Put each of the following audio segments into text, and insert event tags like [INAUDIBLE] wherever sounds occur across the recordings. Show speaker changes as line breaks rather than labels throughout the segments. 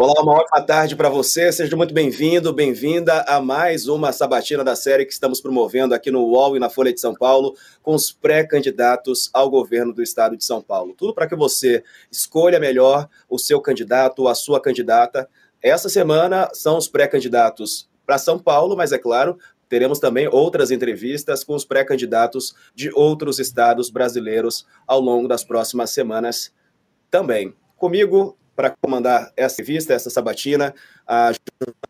Olá, uma ótima tarde para você. Seja muito bem-vindo, bem-vinda a mais uma sabatina da série que estamos promovendo aqui no UOL e na Folha de São Paulo com os pré-candidatos ao governo do estado de São Paulo. Tudo para que você escolha melhor o seu candidato a sua candidata. Essa semana são os pré-candidatos para São Paulo, mas é claro, teremos também outras entrevistas com os pré-candidatos de outros estados brasileiros ao longo das próximas semanas também. Comigo, para comandar essa revista, essa sabatina, a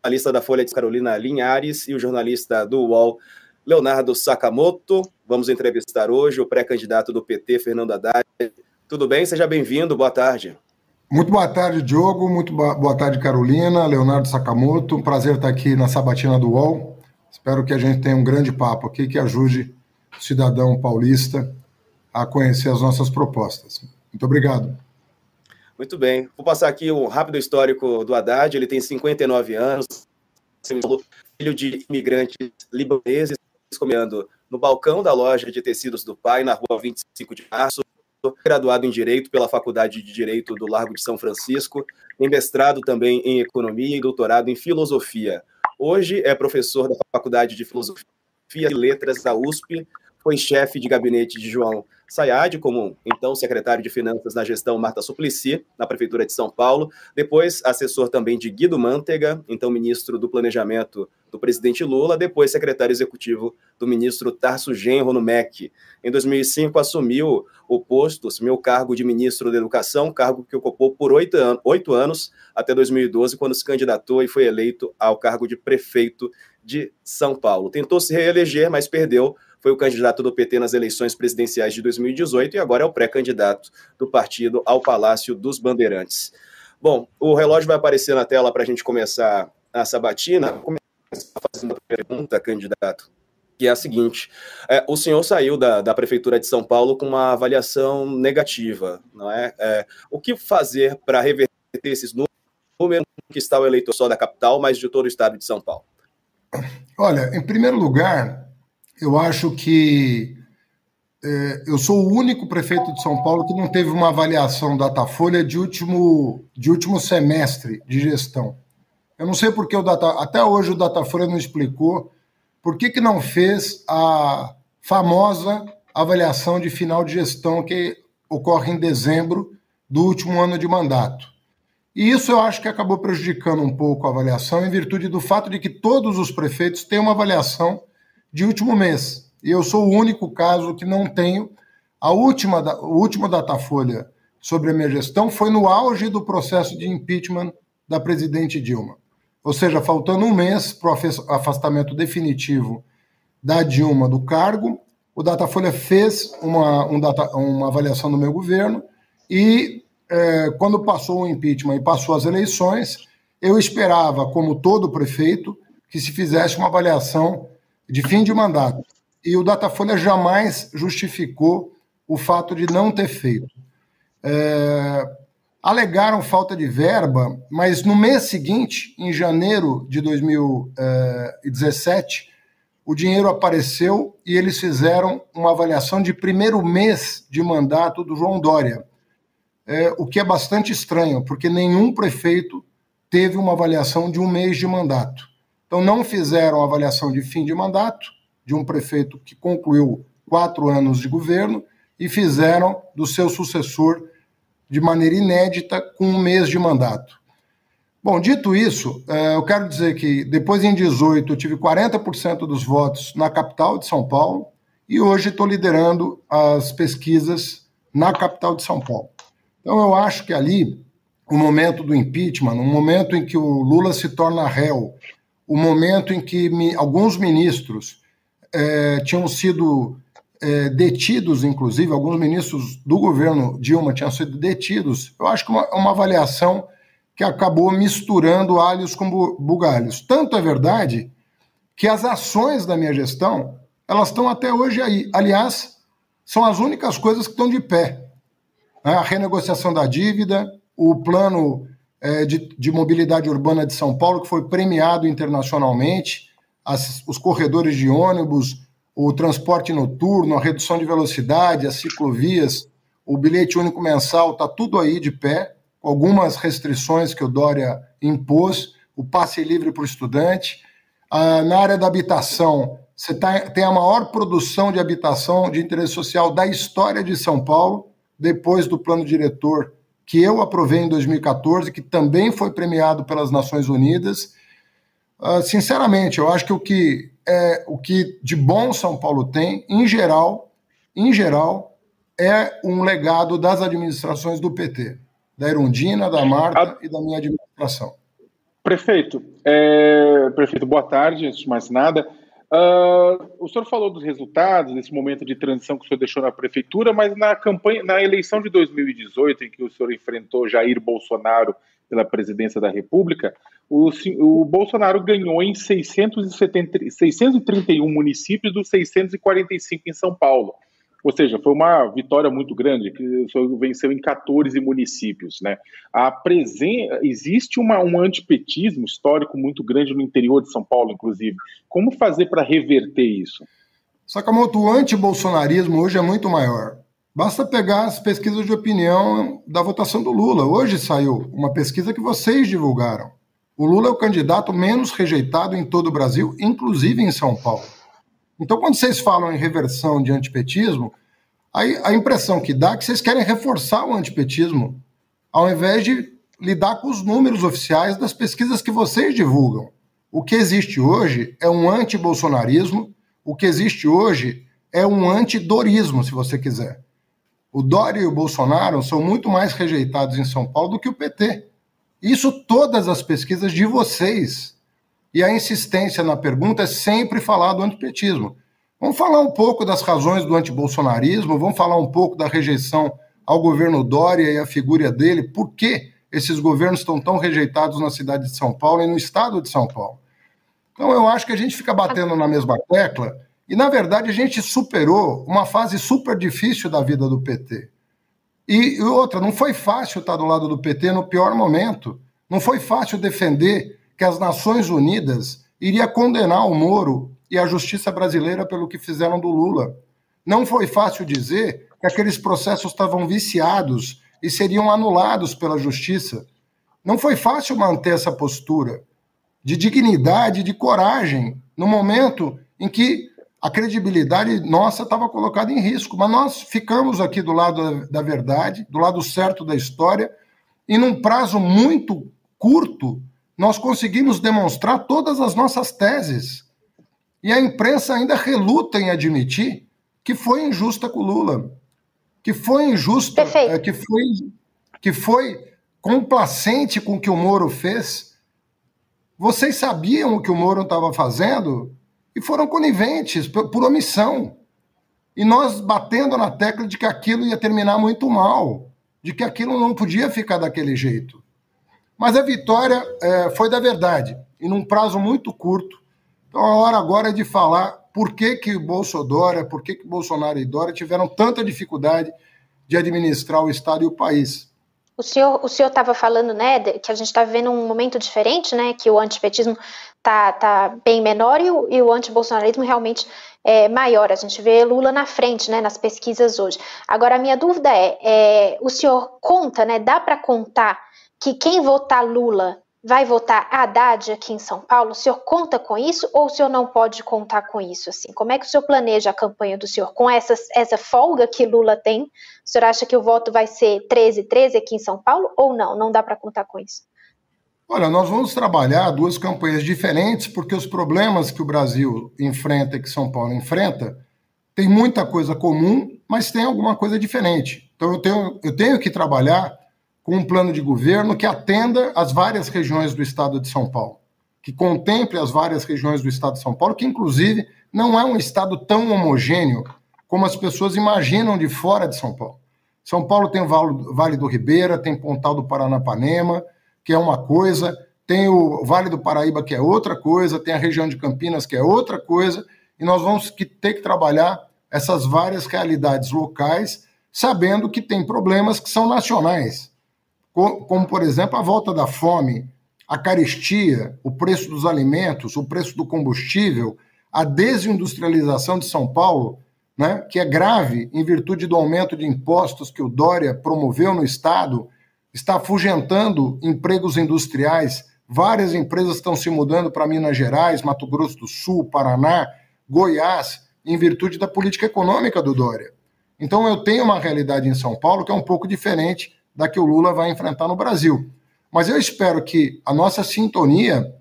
jornalista da Folha de Carolina Linhares e o jornalista do UOL, Leonardo Sakamoto. Vamos entrevistar hoje o pré-candidato do PT, Fernando Haddad. Tudo bem? Seja bem-vindo, boa tarde.
Muito boa tarde, Diogo. Muito boa tarde, Carolina. Leonardo Sakamoto. Um prazer estar aqui na sabatina do UOL. Espero que a gente tenha um grande papo aqui que ajude o cidadão paulista a conhecer as nossas propostas. Muito obrigado.
Muito bem. Vou passar aqui um rápido histórico do Haddad. Ele tem 59 anos, filho de imigrantes libaneses, comendo no balcão da loja de tecidos do pai, na rua 25 de março. Graduado em Direito pela Faculdade de Direito do Largo de São Francisco, em mestrado também em Economia e doutorado em Filosofia. Hoje é professor da Faculdade de Filosofia e Letras da USP, foi chefe de gabinete de João Sayad, como então secretário de Finanças na gestão Marta Suplicy, na Prefeitura de São Paulo, depois assessor também de Guido Mantega, então ministro do Planejamento do presidente Lula, depois secretário executivo do ministro Tarso Genro no MEC. Em 2005 assumiu o posto, assumiu o cargo de ministro da Educação, cargo que ocupou por oito, an anos, até 2012, quando se candidatou e foi eleito ao cargo de prefeito de São Paulo. Tentou se reeleger, mas perdeu foi o candidato do PT nas eleições presidenciais de 2018 e agora é o pré-candidato do partido ao Palácio dos Bandeirantes. Bom, o relógio vai aparecer na tela para a gente começar a sabatina. Começar fazendo a pergunta, candidato, que é a seguinte: é, o senhor saiu da, da Prefeitura de São Paulo com uma avaliação negativa, não é? é o que fazer para reverter esses números que está o eleitor só da capital, mas de todo o estado de São Paulo?
Olha, em primeiro lugar, eu acho que é, eu sou o único prefeito de São Paulo que não teve uma avaliação Datafolha de último, de último semestre de gestão. Eu não sei porque o Data, até hoje o Datafolha não explicou por que, que não fez a famosa avaliação de final de gestão que ocorre em dezembro do último ano de mandato. E isso eu acho que acabou prejudicando um pouco a avaliação, em virtude do fato de que todos os prefeitos têm uma avaliação de último mês. E eu sou o único caso que não tenho. A última, o último Datafolha sobre a minha gestão foi no auge do processo de impeachment da presidente Dilma. Ou seja, faltando um mês para o afastamento definitivo da Dilma do cargo, o Datafolha fez uma, um data, uma avaliação do meu governo e, é, quando passou o impeachment e passou as eleições, eu esperava, como todo prefeito, que se fizesse uma avaliação de fim de mandato. E o Datafolha jamais justificou o fato de não ter feito. É, alegaram falta de verba, mas no mês seguinte, em janeiro de 2017, o dinheiro apareceu e eles fizeram uma avaliação de primeiro mês de mandato do João Dória, é, o que é bastante estranho, porque nenhum prefeito teve uma avaliação de um mês de mandato. Então, não fizeram avaliação de fim de mandato de um prefeito que concluiu quatro anos de governo e fizeram do seu sucessor de maneira inédita com um mês de mandato. Bom, dito isso, é, eu quero dizer que depois em 18 eu tive 40% dos votos na capital de São Paulo e hoje estou liderando as pesquisas na capital de São Paulo. Então eu acho que ali, o momento do impeachment, no momento em que o Lula se torna réu o momento em que me, alguns ministros é, tinham sido é, detidos, inclusive, alguns ministros do governo Dilma tinham sido detidos, eu acho que uma, uma avaliação que acabou misturando alhos com bugalhos. Tanto é verdade que as ações da minha gestão, elas estão até hoje aí. Aliás, são as únicas coisas que estão de pé. A renegociação da dívida, o plano é, de, de, mobilidade urbana de São Paulo, que foi premiado internacionalmente, as, os corredores de ônibus, o transporte noturno, a redução de velocidade, as ciclovias, o bilhete único mensal, está tudo aí de pé, algumas restrições que o Dória impôs o passe livre para o estudante. Ah, na área da habitação, você tá, tem a maior produção de habitação de interesse social da história de São Paulo, depois do plano diretor que eu aprovei em 2014, que também foi premiado pelas Nações Unidas. Uh, sinceramente, eu acho que o que é o que de bom São Paulo tem, em geral, em geral, é um legado das administrações do PT, da Erundina, da Marta A... e da minha administração.
Prefeito, é... prefeito, boa tarde, antes de mais nada. Uh, o senhor falou dos resultados desse momento de transição que o senhor deixou na prefeitura, mas na campanha, na eleição de 2018, em que o senhor enfrentou Jair Bolsonaro pela presidência da República, o, o Bolsonaro ganhou em 670, 631 municípios dos 645 em São Paulo. Ou seja, foi uma vitória muito grande, que venceu em 14 municípios. Né? A presen... Existe uma, um antipetismo histórico muito grande no interior de São Paulo, inclusive. Como fazer para reverter isso?
Sakamoto, o antibolsonarismo hoje é muito maior. Basta pegar as pesquisas de opinião da votação do Lula. Hoje saiu uma pesquisa que vocês divulgaram. O Lula é o candidato menos rejeitado em todo o Brasil, inclusive em São Paulo. Então, quando vocês falam em reversão de antipetismo, a, a impressão que dá é que vocês querem reforçar o antipetismo, ao invés de lidar com os números oficiais das pesquisas que vocês divulgam. O que existe hoje é um anti-bolsonarismo, o que existe hoje é um antidorismo, se você quiser. O Dória e o Bolsonaro são muito mais rejeitados em São Paulo do que o PT. Isso todas as pesquisas de vocês. E a insistência na pergunta é sempre falar do antipetismo. Vamos falar um pouco das razões do antibolsonarismo, vamos falar um pouco da rejeição ao governo Dória e à figura dele, por que esses governos estão tão rejeitados na cidade de São Paulo e no estado de São Paulo. Então eu acho que a gente fica batendo na mesma tecla e, na verdade, a gente superou uma fase super difícil da vida do PT. E outra, não foi fácil estar do lado do PT no pior momento. Não foi fácil defender que as Nações Unidas iria condenar o Moro e a justiça brasileira pelo que fizeram do Lula. Não foi fácil dizer que aqueles processos estavam viciados e seriam anulados pela justiça. Não foi fácil manter essa postura de dignidade, de coragem, no momento em que a credibilidade nossa estava colocada em risco. Mas nós ficamos aqui do lado da verdade, do lado certo da história, e num prazo muito curto, nós conseguimos demonstrar todas as nossas teses. E a imprensa ainda reluta em admitir que foi injusta com o Lula, que foi injusta, é, que foi, que foi complacente com o que o Moro fez. Vocês sabiam o que o Moro estava fazendo e foram coniventes por, por omissão. E nós batendo na tecla de que aquilo ia terminar muito mal, de que aquilo não podia ficar daquele jeito. Mas a vitória é, foi da verdade, e num prazo muito curto. Então a hora agora é de falar por que, que Bolsonaro, por que, que Bolsonaro e Dória tiveram tanta dificuldade de administrar o Estado e o país.
O senhor o estava falando, né, que a gente está vivendo um momento diferente, né, que o antipetismo está tá bem menor e o, e o antibolsonarismo realmente é maior. A gente vê Lula na frente, né, nas pesquisas hoje. Agora a minha dúvida é, é o senhor conta, né, dá para contar que quem votar Lula vai votar Haddad aqui em São Paulo? O senhor conta com isso ou o senhor não pode contar com isso? Assim, como é que o senhor planeja a campanha do senhor com essa, essa folga que Lula tem? O senhor acha que o voto vai ser 13-13 aqui em São Paulo ou não? Não dá para contar com isso?
Olha, nós vamos trabalhar duas campanhas diferentes, porque os problemas que o Brasil enfrenta e que São Paulo enfrenta tem muita coisa comum, mas tem alguma coisa diferente. Então eu tenho, eu tenho que trabalhar com um plano de governo que atenda as várias regiões do estado de São Paulo, que contemple as várias regiões do estado de São Paulo, que inclusive não é um estado tão homogêneo como as pessoas imaginam de fora de São Paulo. São Paulo tem o Vale do Ribeira, tem Pontal do Paranapanema, que é uma coisa, tem o Vale do Paraíba, que é outra coisa, tem a região de Campinas, que é outra coisa, e nós vamos ter que trabalhar essas várias realidades locais, sabendo que tem problemas que são nacionais como, por exemplo, a volta da fome, a carestia, o preço dos alimentos, o preço do combustível, a desindustrialização de São Paulo, né, que é grave em virtude do aumento de impostos que o Dória promoveu no Estado, está afugentando empregos industriais Várias empresas estão se mudando para Minas Gerais, Mato Grosso do Sul, Paraná, Goiás, em virtude da política econômica do Dória. Então eu tenho uma realidade em São Paulo que é um pouco diferente da que o Lula vai enfrentar no Brasil. Mas eu espero que a nossa sintonia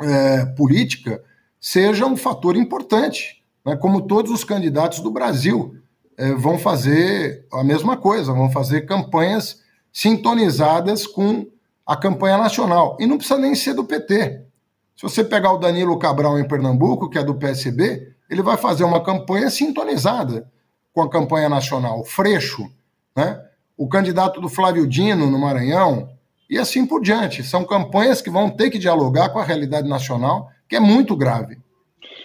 é, política seja um fator importante, né? como todos os candidatos do Brasil é, vão fazer a mesma coisa, vão fazer campanhas sintonizadas com a campanha nacional. E não precisa nem ser do PT. Se você pegar o Danilo Cabral em Pernambuco, que é do PSB, ele vai fazer uma campanha sintonizada com a campanha nacional, Freixo, né? O candidato do Flávio Dino no Maranhão, e assim por diante. São campanhas que vão ter que dialogar com a realidade nacional, que é muito grave.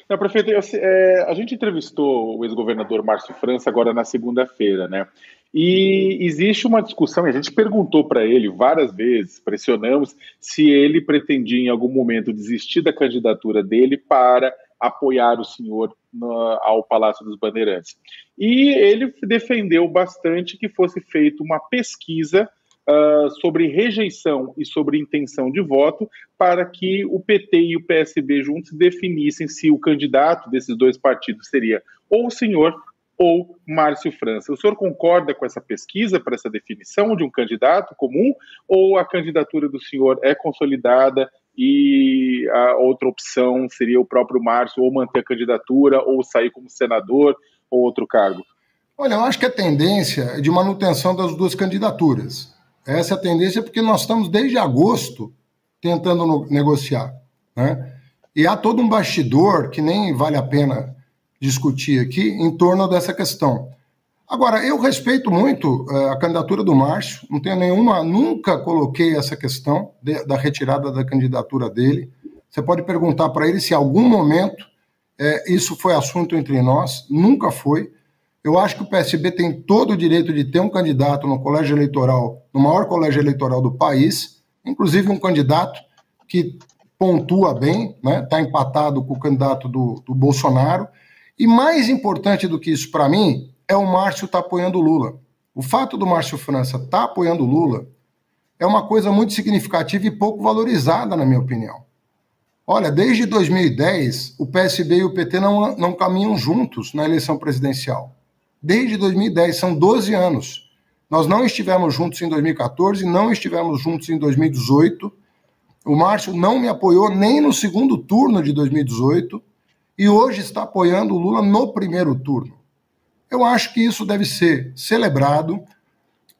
Não, prefeito, eu, é, a gente entrevistou o ex-governador Márcio França agora na segunda-feira, né? E existe uma discussão, e a gente perguntou para ele várias vezes, pressionamos, se ele pretendia em algum momento desistir da candidatura dele para apoiar o senhor no, ao Palácio dos Bandeirantes. E ele defendeu bastante que fosse feita uma pesquisa uh, sobre rejeição e sobre intenção de voto para que o PT e o PSB juntos definissem se o candidato desses dois partidos seria ou o senhor ou Márcio França. O senhor concorda com essa pesquisa para essa definição de um candidato comum ou a candidatura do senhor é consolidada e a outra opção seria o próprio Márcio ou manter a candidatura ou sair como senador ou outro cargo?
Olha, eu acho que a tendência é de manutenção das duas candidaturas. Essa é a tendência porque nós estamos desde agosto tentando negociar. Né? E há todo um bastidor que nem vale a pena discutir aqui em torno dessa questão. Agora, eu respeito muito uh, a candidatura do Márcio, não tenho nenhuma, nunca coloquei essa questão de, da retirada da candidatura dele. Você pode perguntar para ele se em algum momento é, isso foi assunto entre nós, nunca foi. Eu acho que o PSB tem todo o direito de ter um candidato no colégio eleitoral, no maior colégio eleitoral do país, inclusive um candidato que pontua bem, está né, tá empatado com o candidato do, do Bolsonaro. E mais importante do que isso para mim é o Márcio estar tá apoiando o Lula. O fato do Márcio França estar tá apoiando o Lula é uma coisa muito significativa e pouco valorizada, na minha opinião. Olha, desde 2010, o PSB e o PT não, não caminham juntos na eleição presidencial. Desde 2010, são 12 anos. Nós não estivemos juntos em 2014, não estivemos juntos em 2018. O Márcio não me apoiou nem no segundo turno de 2018 e hoje está apoiando o Lula no primeiro turno. Eu acho que isso deve ser celebrado.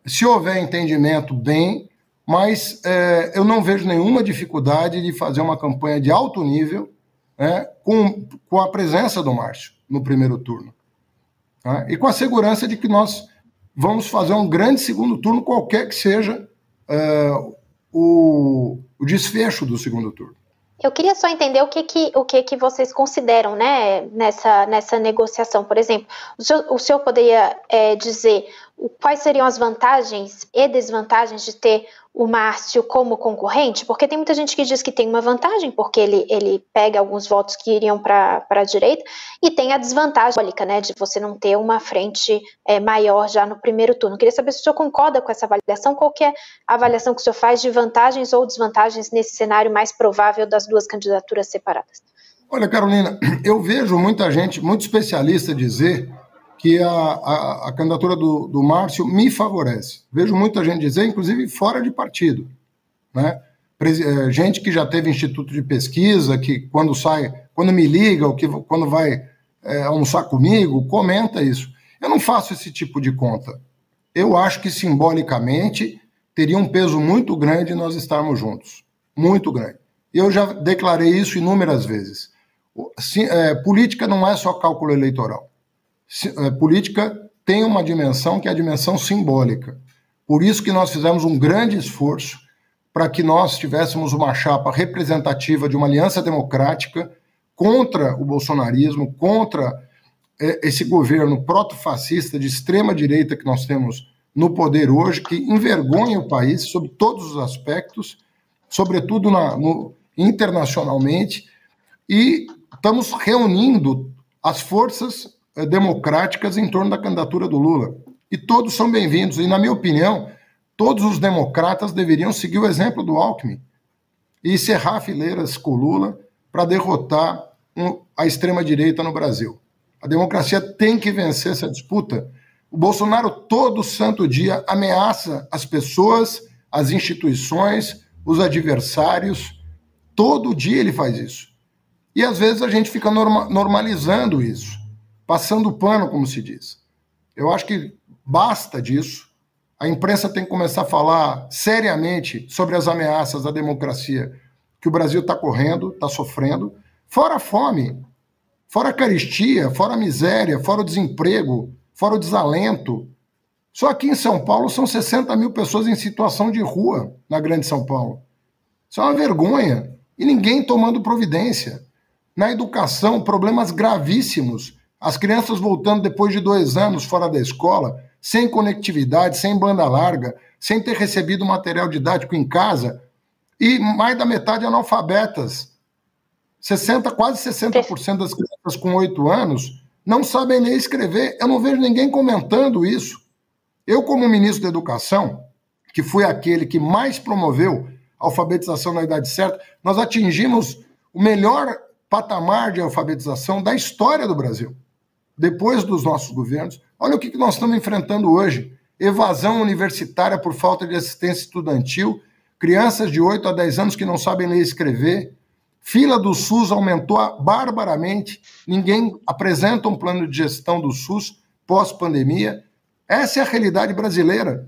Se houver entendimento, bem, mas é, eu não vejo nenhuma dificuldade de fazer uma campanha de alto nível né, com, com a presença do Márcio no primeiro turno. Né, e com a segurança de que nós vamos fazer um grande segundo turno, qualquer que seja é, o, o desfecho do segundo turno.
Eu queria só entender o que, que, o que, que vocês consideram né, nessa, nessa negociação. Por exemplo, o senhor, o senhor poderia é, dizer quais seriam as vantagens e desvantagens de ter o Márcio como concorrente? Porque tem muita gente que diz que tem uma vantagem, porque ele, ele pega alguns votos que iriam para a direita, e tem a desvantagem né, de você não ter uma frente é, maior já no primeiro turno. Queria saber se o senhor concorda com essa avaliação, qual é a avaliação que o senhor faz de vantagens ou desvantagens nesse cenário mais provável das duas candidaturas separadas?
Olha, Carolina, [CLEARS THROAT] eu vejo muita gente, muito especialista dizer que a, a, a candidatura do, do Márcio me favorece. Vejo muita gente dizer, inclusive fora de partido. Né? É, gente que já teve instituto de pesquisa, que quando sai, quando me liga, ou que quando vai é, almoçar comigo, comenta isso. Eu não faço esse tipo de conta. Eu acho que simbolicamente teria um peso muito grande nós estarmos juntos. Muito grande. Eu já declarei isso inúmeras vezes. É, política não é só cálculo eleitoral. É, política tem uma dimensão que é a dimensão simbólica. Por isso que nós fizemos um grande esforço para que nós tivéssemos uma chapa representativa de uma aliança democrática contra o bolsonarismo, contra é, esse governo proto-fascista de extrema direita que nós temos no poder hoje, que envergonha o país sob todos os aspectos, sobretudo na, no, internacionalmente, e estamos reunindo as forças democráticas em torno da candidatura do Lula. E todos são bem-vindos. E, na minha opinião, todos os democratas deveriam seguir o exemplo do Alckmin. e cerrar fileiras com Lula para derrotar a extrema-direita no Brasil. A democracia tem que vencer essa disputa. O Bolsonaro, todo santo dia, ameaça as pessoas, as instituições, os adversários. Todo dia ele faz isso. E às vezes a gente fica norma normalizando isso, passando pano, como se diz. Eu acho que basta disso. A imprensa tem que começar a falar seriamente sobre as ameaças à democracia que o Brasil está correndo, está sofrendo, fora a fome, fora a caristia, fora a miséria, fora o desemprego, fora o desalento. Só aqui em São Paulo são 60 mil pessoas em situação de rua na Grande São Paulo. Isso é uma vergonha. E ninguém tomando providência. Na educação, problemas gravíssimos. As crianças voltando depois de dois anos fora da escola, sem conectividade, sem banda larga, sem ter recebido material didático em casa, e mais da metade analfabetas. 60, quase 60% das crianças com 8 anos não sabem e escrever. Eu não vejo ninguém comentando isso. Eu, como ministro da Educação, que fui aquele que mais promoveu a alfabetização na idade certa, nós atingimos o melhor patamar de alfabetização da história do Brasil. Depois dos nossos governos, olha o que nós estamos enfrentando hoje: evasão universitária por falta de assistência estudantil, crianças de 8 a 10 anos que não sabem ler e escrever, Fila do SUS aumentou barbaramente, ninguém apresenta um plano de gestão do SUS pós-pandemia. Essa é a realidade brasileira.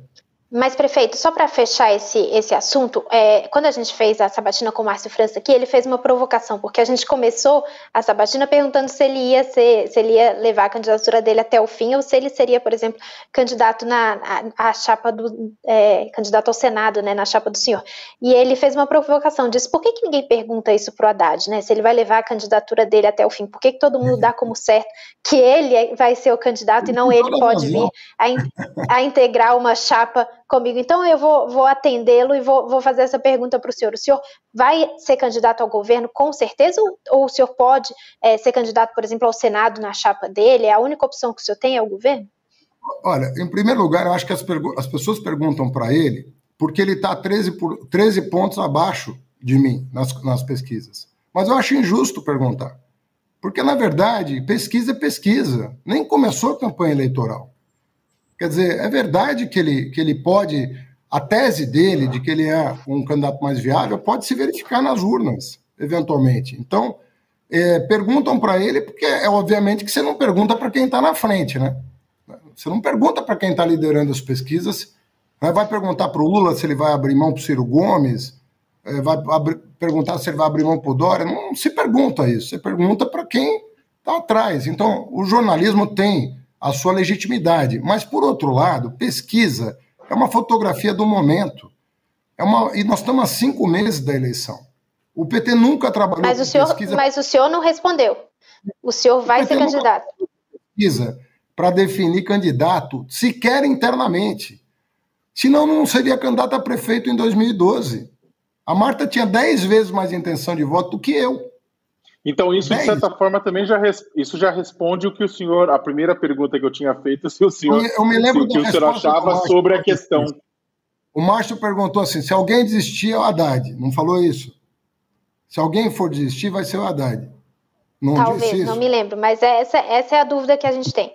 Mas, prefeito, só para fechar esse, esse assunto, é, quando a gente fez a sabatina com o Márcio França aqui, ele fez uma provocação, porque a gente começou a sabatina perguntando se ele ia ser, se ele ia levar a candidatura dele até o fim, ou se ele seria, por exemplo, candidato na a, a chapa do é, candidato ao Senado, né, na chapa do senhor. E ele fez uma provocação, disse por que, que ninguém pergunta isso pro Haddad, né? Se ele vai levar a candidatura dele até o fim, por que, que todo mundo dá como certo que ele vai ser o candidato e não ele pode vir a, a integrar uma chapa comigo. Então eu vou, vou atendê-lo e vou, vou fazer essa pergunta para o senhor. O senhor vai ser candidato ao governo com certeza ou, ou o senhor pode é, ser candidato, por exemplo, ao Senado na chapa dele? É a única opção que o senhor tem é o governo?
Olha, em primeiro lugar, eu acho que as, as pessoas perguntam para ele porque ele está 13, 13 pontos abaixo de mim nas, nas pesquisas. Mas eu acho injusto perguntar. Porque, na verdade, pesquisa é pesquisa. Nem começou a campanha eleitoral. Quer dizer, é verdade que ele, que ele pode, a tese dele de que ele é um candidato mais viável, pode se verificar nas urnas, eventualmente. Então, é, perguntam para ele, porque é obviamente que você não pergunta para quem está na frente, né? Você não pergunta para quem está liderando as pesquisas, né? vai perguntar para o Lula se ele vai abrir mão para o Ciro Gomes, é, vai perguntar se ele vai abrir mão para o Dória, não se pergunta isso, você pergunta para quem está atrás. Então, o jornalismo tem a sua legitimidade. Mas, por outro lado, pesquisa é uma fotografia do momento. É uma, e nós estamos há cinco meses da eleição. O PT nunca trabalhou
mas o senhor, pesquisa. Mas o senhor não respondeu. O senhor vai o ser candidato.
Pesquisa para definir candidato, sequer internamente. Senão, não seria candidato a prefeito em 2012. A Marta tinha dez vezes mais intenção de voto do que eu.
Então, isso, de certa forma, também já, isso já responde o que o senhor, a primeira pergunta que eu tinha feito, se o senhor,
eu me lembro
se, que o senhor achava sobre a questão.
O Márcio perguntou assim: se alguém desistir, é o Haddad. Não falou isso? Se alguém for desistir, vai ser o Haddad.
Não Talvez, não me lembro, mas essa, essa é a dúvida que a gente tem.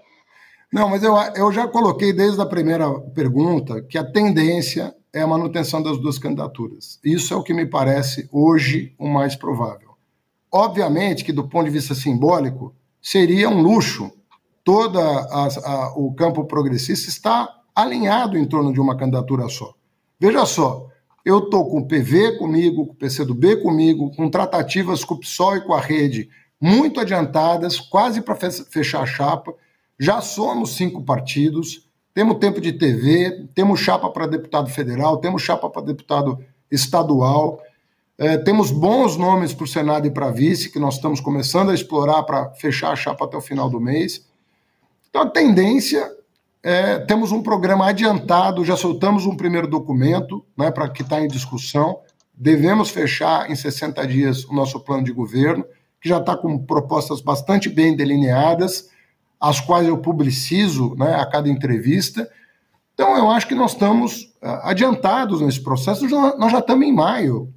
Não, mas eu, eu já coloquei desde a primeira pergunta que a tendência é a manutenção das duas candidaturas. Isso é o que me parece hoje o mais provável. Obviamente que, do ponto de vista simbólico, seria um luxo. Todo o campo progressista está alinhado em torno de uma candidatura só. Veja só, eu estou com o PV comigo, com o PCdoB comigo, com tratativas com o PSOL e com a rede muito adiantadas, quase para fechar a chapa. Já somos cinco partidos, temos tempo de TV, temos chapa para deputado federal, temos chapa para deputado estadual. É, temos bons nomes para o Senado e para vice, que nós estamos começando a explorar para fechar a chapa até o final do mês. Então, a tendência é, temos um programa adiantado, já soltamos um primeiro documento né, para que está em discussão. Devemos fechar em 60 dias o nosso plano de governo, que já está com propostas bastante bem delineadas, as quais eu publicizo né, a cada entrevista. Então, eu acho que nós estamos uh, adiantados nesse processo, nós já estamos em maio.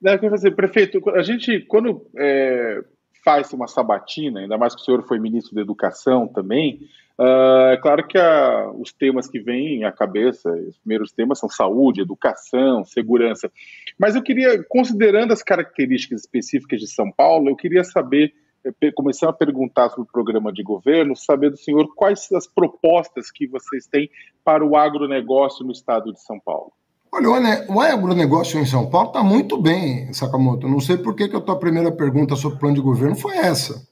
Não, eu dizer, prefeito, a gente, quando é, faz uma sabatina, ainda mais que o senhor foi ministro da Educação também, uh, é claro que a, os temas que vêm à cabeça, os primeiros temas são saúde, educação, segurança. Mas eu queria, considerando as características específicas de São Paulo, eu queria saber, eh, começando a perguntar sobre o programa de governo, saber do senhor quais as propostas que vocês têm para o agronegócio no estado de São Paulo.
Olha, o agronegócio em São Paulo está muito bem, Sakamoto. Não sei por que, que a tua primeira pergunta sobre o plano de governo foi essa.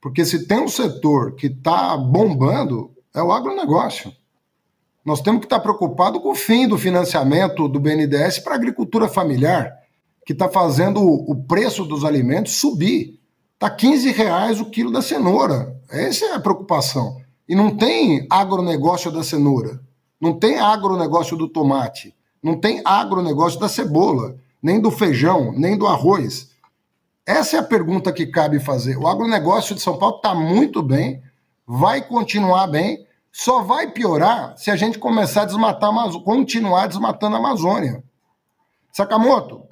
Porque se tem um setor que está bombando, é o agronegócio. Nós temos que estar tá preocupados com o fim do financiamento do BNDES para a agricultura familiar, que está fazendo o preço dos alimentos subir. Está 15 reais o quilo da cenoura. Essa é a preocupação. E não tem agronegócio da cenoura. Não tem agronegócio do tomate. Não tem agronegócio da cebola, nem do feijão, nem do arroz. Essa é a pergunta que cabe fazer. O agronegócio de São Paulo está muito bem, vai continuar bem, só vai piorar se a gente começar a desmatar, continuar desmatando a Amazônia. Sakamoto,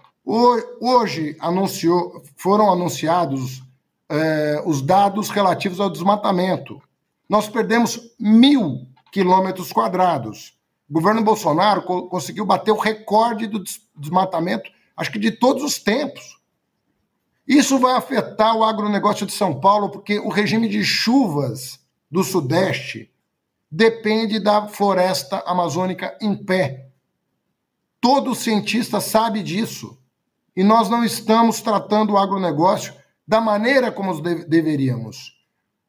hoje anunciou, foram anunciados é, os dados relativos ao desmatamento. Nós perdemos mil quilômetros quadrados. O governo Bolsonaro co conseguiu bater o recorde do desmatamento, acho que de todos os tempos. Isso vai afetar o agronegócio de São Paulo, porque o regime de chuvas do Sudeste depende da floresta amazônica em pé. Todo cientista sabe disso. E nós não estamos tratando o agronegócio da maneira como deveríamos.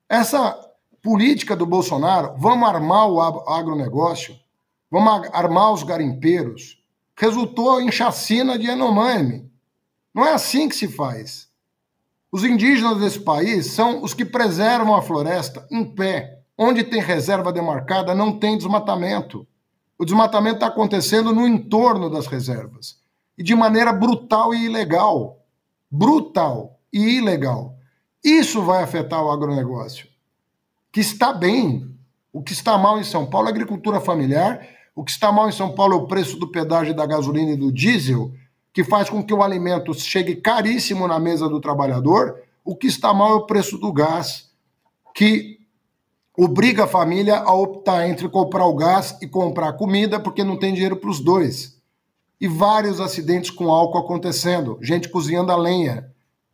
Essa política do Bolsonaro, vamos armar o agronegócio, vamos armar os garimpeiros, resultou em chacina de Yanomami. Não é assim que se faz. Os indígenas desse país são os que preservam a floresta em pé. Onde tem reserva demarcada, não tem desmatamento. O desmatamento está acontecendo no entorno das reservas. E de maneira brutal e ilegal. Brutal e ilegal. Isso vai afetar o agronegócio, que está bem. O que está mal em São Paulo é a agricultura familiar o que está mal em São Paulo é o preço do pedágio da gasolina e do diesel, que faz com que o alimento chegue caríssimo na mesa do trabalhador. O que está mal é o preço do gás, que obriga a família a optar entre comprar o gás e comprar comida, porque não tem dinheiro para os dois. E vários acidentes com álcool acontecendo, gente cozinhando a lenha.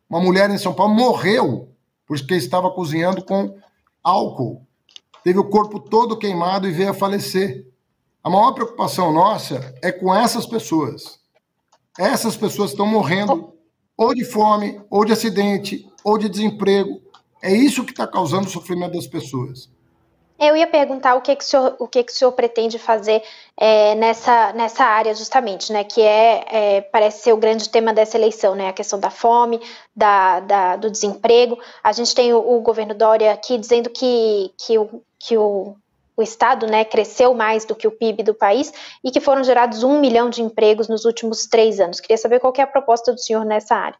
Uma mulher em São Paulo morreu porque estava cozinhando com álcool. Teve o corpo todo queimado e veio a falecer. A maior preocupação nossa é com essas pessoas. Essas pessoas estão morrendo ou de fome, ou de acidente, ou de desemprego. É isso que está causando o sofrimento das pessoas.
Eu ia perguntar o que, que, o, senhor, o, que, que o senhor pretende fazer é, nessa, nessa área, justamente, né? Que é, é, parece ser o grande tema dessa eleição, né? A questão da fome, da, da do desemprego. A gente tem o, o governo Dória aqui dizendo que, que, o, que o o Estado né, cresceu mais do que o PIB do país e que foram gerados um milhão de empregos nos últimos três anos. Queria saber qual é a proposta do senhor nessa área.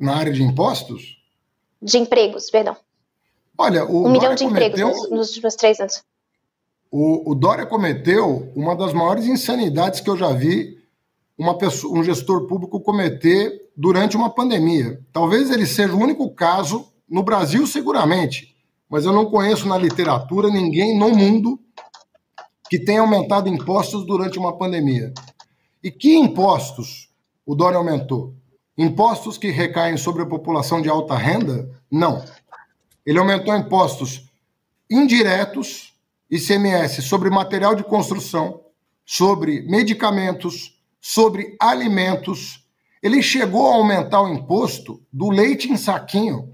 Na área de impostos?
De empregos, perdão.
Olha, o
um Dória milhão de cometeu, empregos nos, nos, últimos três anos.
O, o, Dória cometeu uma das maiores insanidades que eu já vi uma pessoa, um gestor público cometer durante uma pandemia. Talvez ele seja o único caso, no Brasil seguramente, mas eu não conheço na literatura ninguém no mundo que tenha aumentado impostos durante uma pandemia. E que impostos o Dória aumentou? Impostos que recaem sobre a população de alta renda? Não. Ele aumentou impostos indiretos, ICMS, sobre material de construção, sobre medicamentos, sobre alimentos. Ele chegou a aumentar o imposto do leite em saquinho,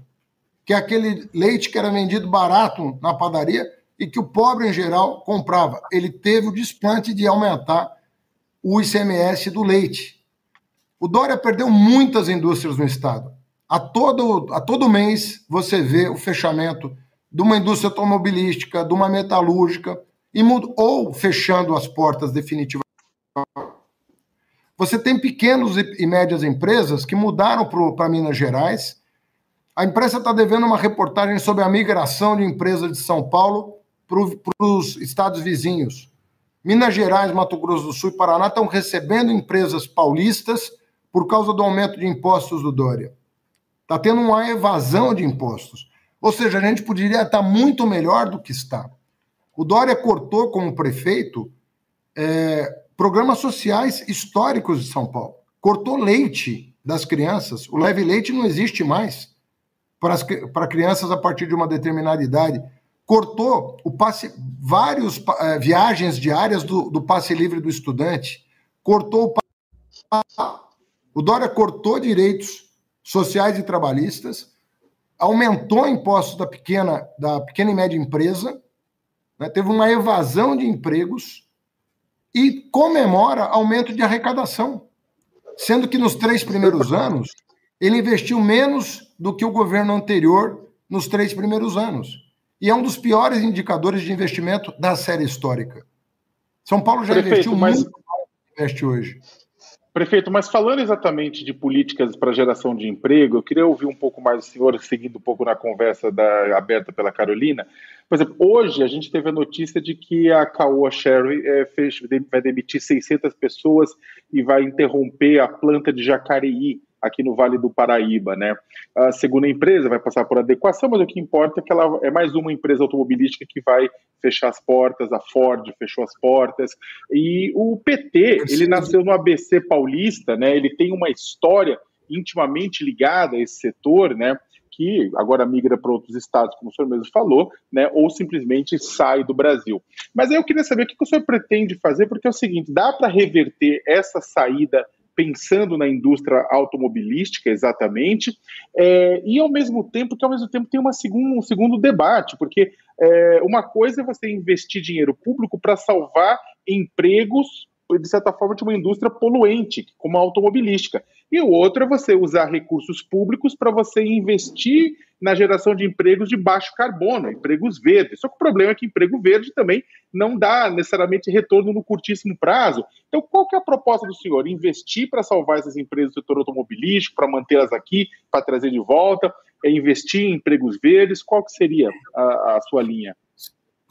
que é aquele leite que era vendido barato na padaria e que o pobre em geral comprava. Ele teve o desplante de aumentar o ICMS do leite. O Dória perdeu muitas indústrias no estado. A todo, a todo mês você vê o fechamento de uma indústria automobilística, de uma metalúrgica, ou fechando as portas definitivamente. Você tem pequenos e médias empresas que mudaram para Minas Gerais a imprensa está devendo uma reportagem sobre a migração de empresas de São Paulo para os estados vizinhos. Minas Gerais, Mato Grosso do Sul e Paraná estão recebendo empresas paulistas por causa do aumento de impostos do Dória. Está tendo uma evasão de impostos. Ou seja, a gente poderia estar muito melhor do que está. O Dória cortou, como prefeito, é, programas sociais históricos de São Paulo. Cortou leite das crianças. O leve leite não existe mais para, as, para crianças a partir de uma determinada idade. Cortou o passe, vários é, viagens diárias do, do passe livre do estudante. Cortou o, o Dória cortou direitos sociais e trabalhistas, aumentou impostos da pequena, da pequena e média empresa, né, teve uma evasão de empregos e comemora aumento de arrecadação, sendo que nos três primeiros anos ele investiu menos do que o governo anterior nos três primeiros anos. E é um dos piores indicadores de investimento da série histórica. São Paulo já Prefeito, investiu mas... muito mais do que investe hoje.
Prefeito, mas falando exatamente de políticas para geração de emprego, eu queria ouvir um pouco mais do senhor, seguindo um pouco na conversa da, aberta pela Carolina. Por exemplo, hoje a gente teve a notícia de que a Caoa Sherry é, fez, vai demitir 600 pessoas e vai interromper a planta de Jacareí, aqui no Vale do Paraíba, né? A segunda empresa vai passar por adequação, mas o que importa é que ela é mais uma empresa automobilística que vai fechar as portas, a Ford fechou as portas, e o PT, ele nasceu no ABC paulista, né? Ele tem uma história intimamente ligada a esse setor, né? que agora migra para outros estados, como o senhor mesmo falou, né, ou simplesmente sai do Brasil. Mas aí eu queria saber o que o senhor pretende fazer, porque é o seguinte: dá para reverter essa saída pensando na indústria automobilística exatamente, é, e ao mesmo tempo que ao mesmo tempo tem uma segundo, um segundo debate, porque é, uma coisa é você investir dinheiro público para salvar empregos de certa forma, de uma indústria poluente, como a automobilística. E o outro é você usar recursos públicos para você investir na geração de empregos de baixo carbono, empregos verdes. Só que o problema é que emprego verde também não dá necessariamente retorno no curtíssimo prazo. Então, qual que é a proposta do senhor? Investir para salvar essas empresas do setor automobilístico, para mantê-las aqui, para trazer de volta, é investir em empregos verdes? Qual que seria a, a sua linha?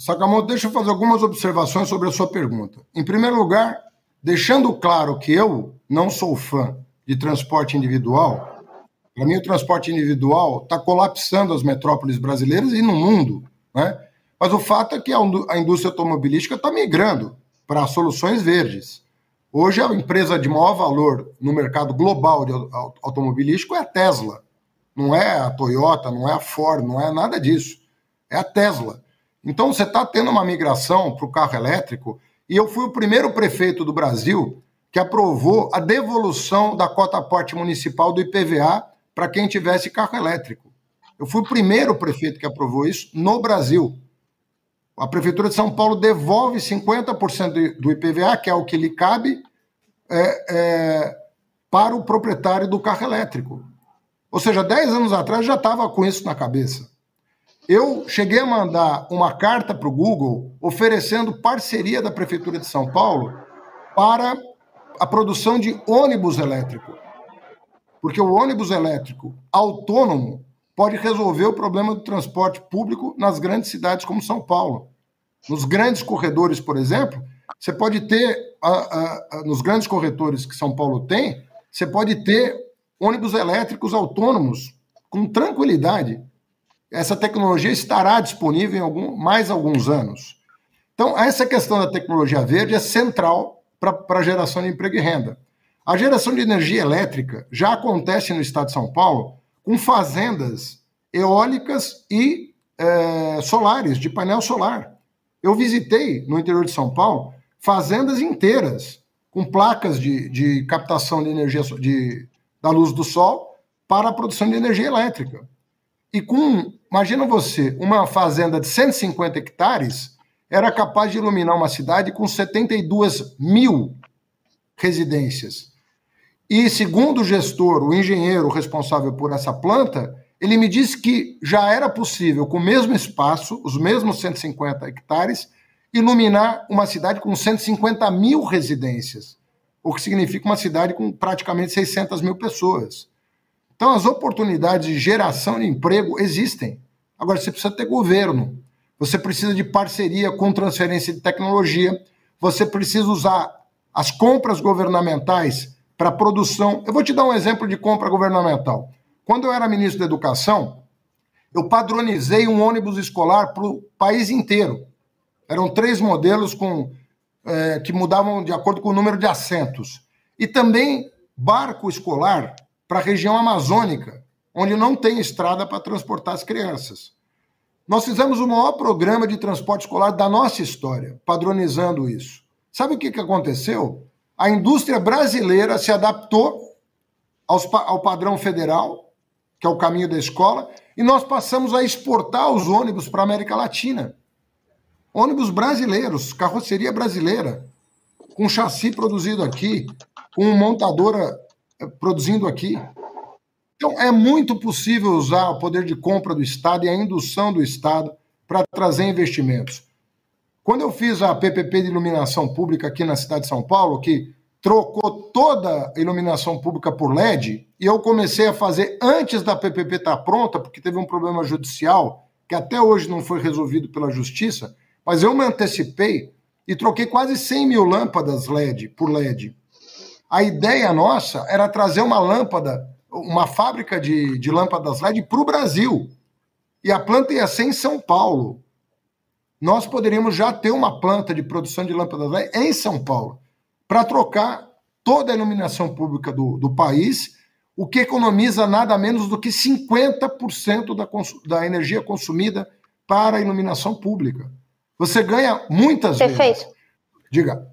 Sakamoto, deixa eu fazer algumas observações sobre a sua pergunta. Em primeiro lugar, deixando claro que eu não sou fã de transporte individual, para mim o transporte individual está colapsando as metrópoles brasileiras e no mundo, né? Mas o fato é que a indústria automobilística está migrando para soluções verdes. Hoje a empresa de maior valor no mercado global de automobilístico é a Tesla. Não é a Toyota, não é a Ford, não é nada disso. É a Tesla. Então você está tendo uma migração para o carro elétrico e eu fui o primeiro prefeito do Brasil que aprovou a devolução da cota aporte municipal do IPVA para quem tivesse carro elétrico. Eu fui o primeiro prefeito que aprovou isso no Brasil. A Prefeitura de São Paulo devolve 50% do IPVA, que é o que lhe cabe, é, é, para o proprietário do carro elétrico. Ou seja, 10 anos atrás já estava com isso na cabeça. Eu cheguei a mandar uma carta para o Google oferecendo parceria da Prefeitura de São Paulo para a produção de ônibus elétrico. Porque o ônibus elétrico autônomo pode resolver o problema do transporte público nas grandes cidades como São Paulo. Nos grandes corredores, por exemplo, você pode ter, nos grandes corredores que São Paulo tem, você pode ter ônibus elétricos autônomos com tranquilidade essa tecnologia estará disponível em algum, mais alguns anos. Então, essa questão da tecnologia verde é central para a geração de emprego e renda. A geração de energia elétrica já acontece no estado de São Paulo com fazendas eólicas e é, solares, de painel solar. Eu visitei no interior de São Paulo fazendas inteiras com placas de, de captação de energia de, da luz do sol para a produção de energia elétrica. E com, imagina você, uma fazenda de 150 hectares era capaz de iluminar uma cidade com 72 mil residências. E segundo o gestor, o engenheiro responsável por essa planta, ele me disse que já era possível, com o mesmo espaço, os mesmos 150 hectares, iluminar uma cidade com 150 mil residências, o que significa uma cidade com praticamente 600 mil pessoas. Então, as oportunidades de geração de emprego existem. Agora, você precisa ter governo, você precisa de parceria com transferência de tecnologia, você precisa usar as compras governamentais para produção. Eu vou te dar um exemplo de compra governamental. Quando eu era ministro da Educação, eu padronizei um ônibus escolar para o país inteiro. Eram três modelos com é, que mudavam de acordo com o número de assentos. E também barco escolar para a região amazônica, onde não tem estrada para transportar as crianças. Nós fizemos o maior programa de transporte escolar da nossa história, padronizando isso. Sabe o que, que aconteceu? a indústria brasileira se adaptou aos, ao padrão federal, que é o caminho da escola, e nós passamos a exportar os ônibus para a América Latina. Ônibus brasileiros, carroceria brasileira, com chassi produzido aqui, com montadora produzindo aqui. Então, é muito possível usar o poder de compra do Estado e a indução do Estado para trazer investimentos. Quando eu fiz a PPP de iluminação pública aqui na cidade de São Paulo, que trocou toda a iluminação pública por LED, e eu comecei a fazer antes da PPP estar tá pronta, porque teve um problema judicial que até hoje não foi resolvido pela justiça, mas eu me antecipei e troquei quase 100 mil lâmpadas LED por LED. A ideia nossa era trazer uma lâmpada, uma fábrica de, de lâmpadas LED para o Brasil. E a planta ia ser em São Paulo nós poderíamos já ter uma planta de produção de lâmpadas LED em São Paulo, para trocar toda a iluminação pública do, do país, o que economiza nada menos do que 50% da, da energia consumida para a iluminação pública. Você ganha muitas
Perfeito.
vezes. Diga.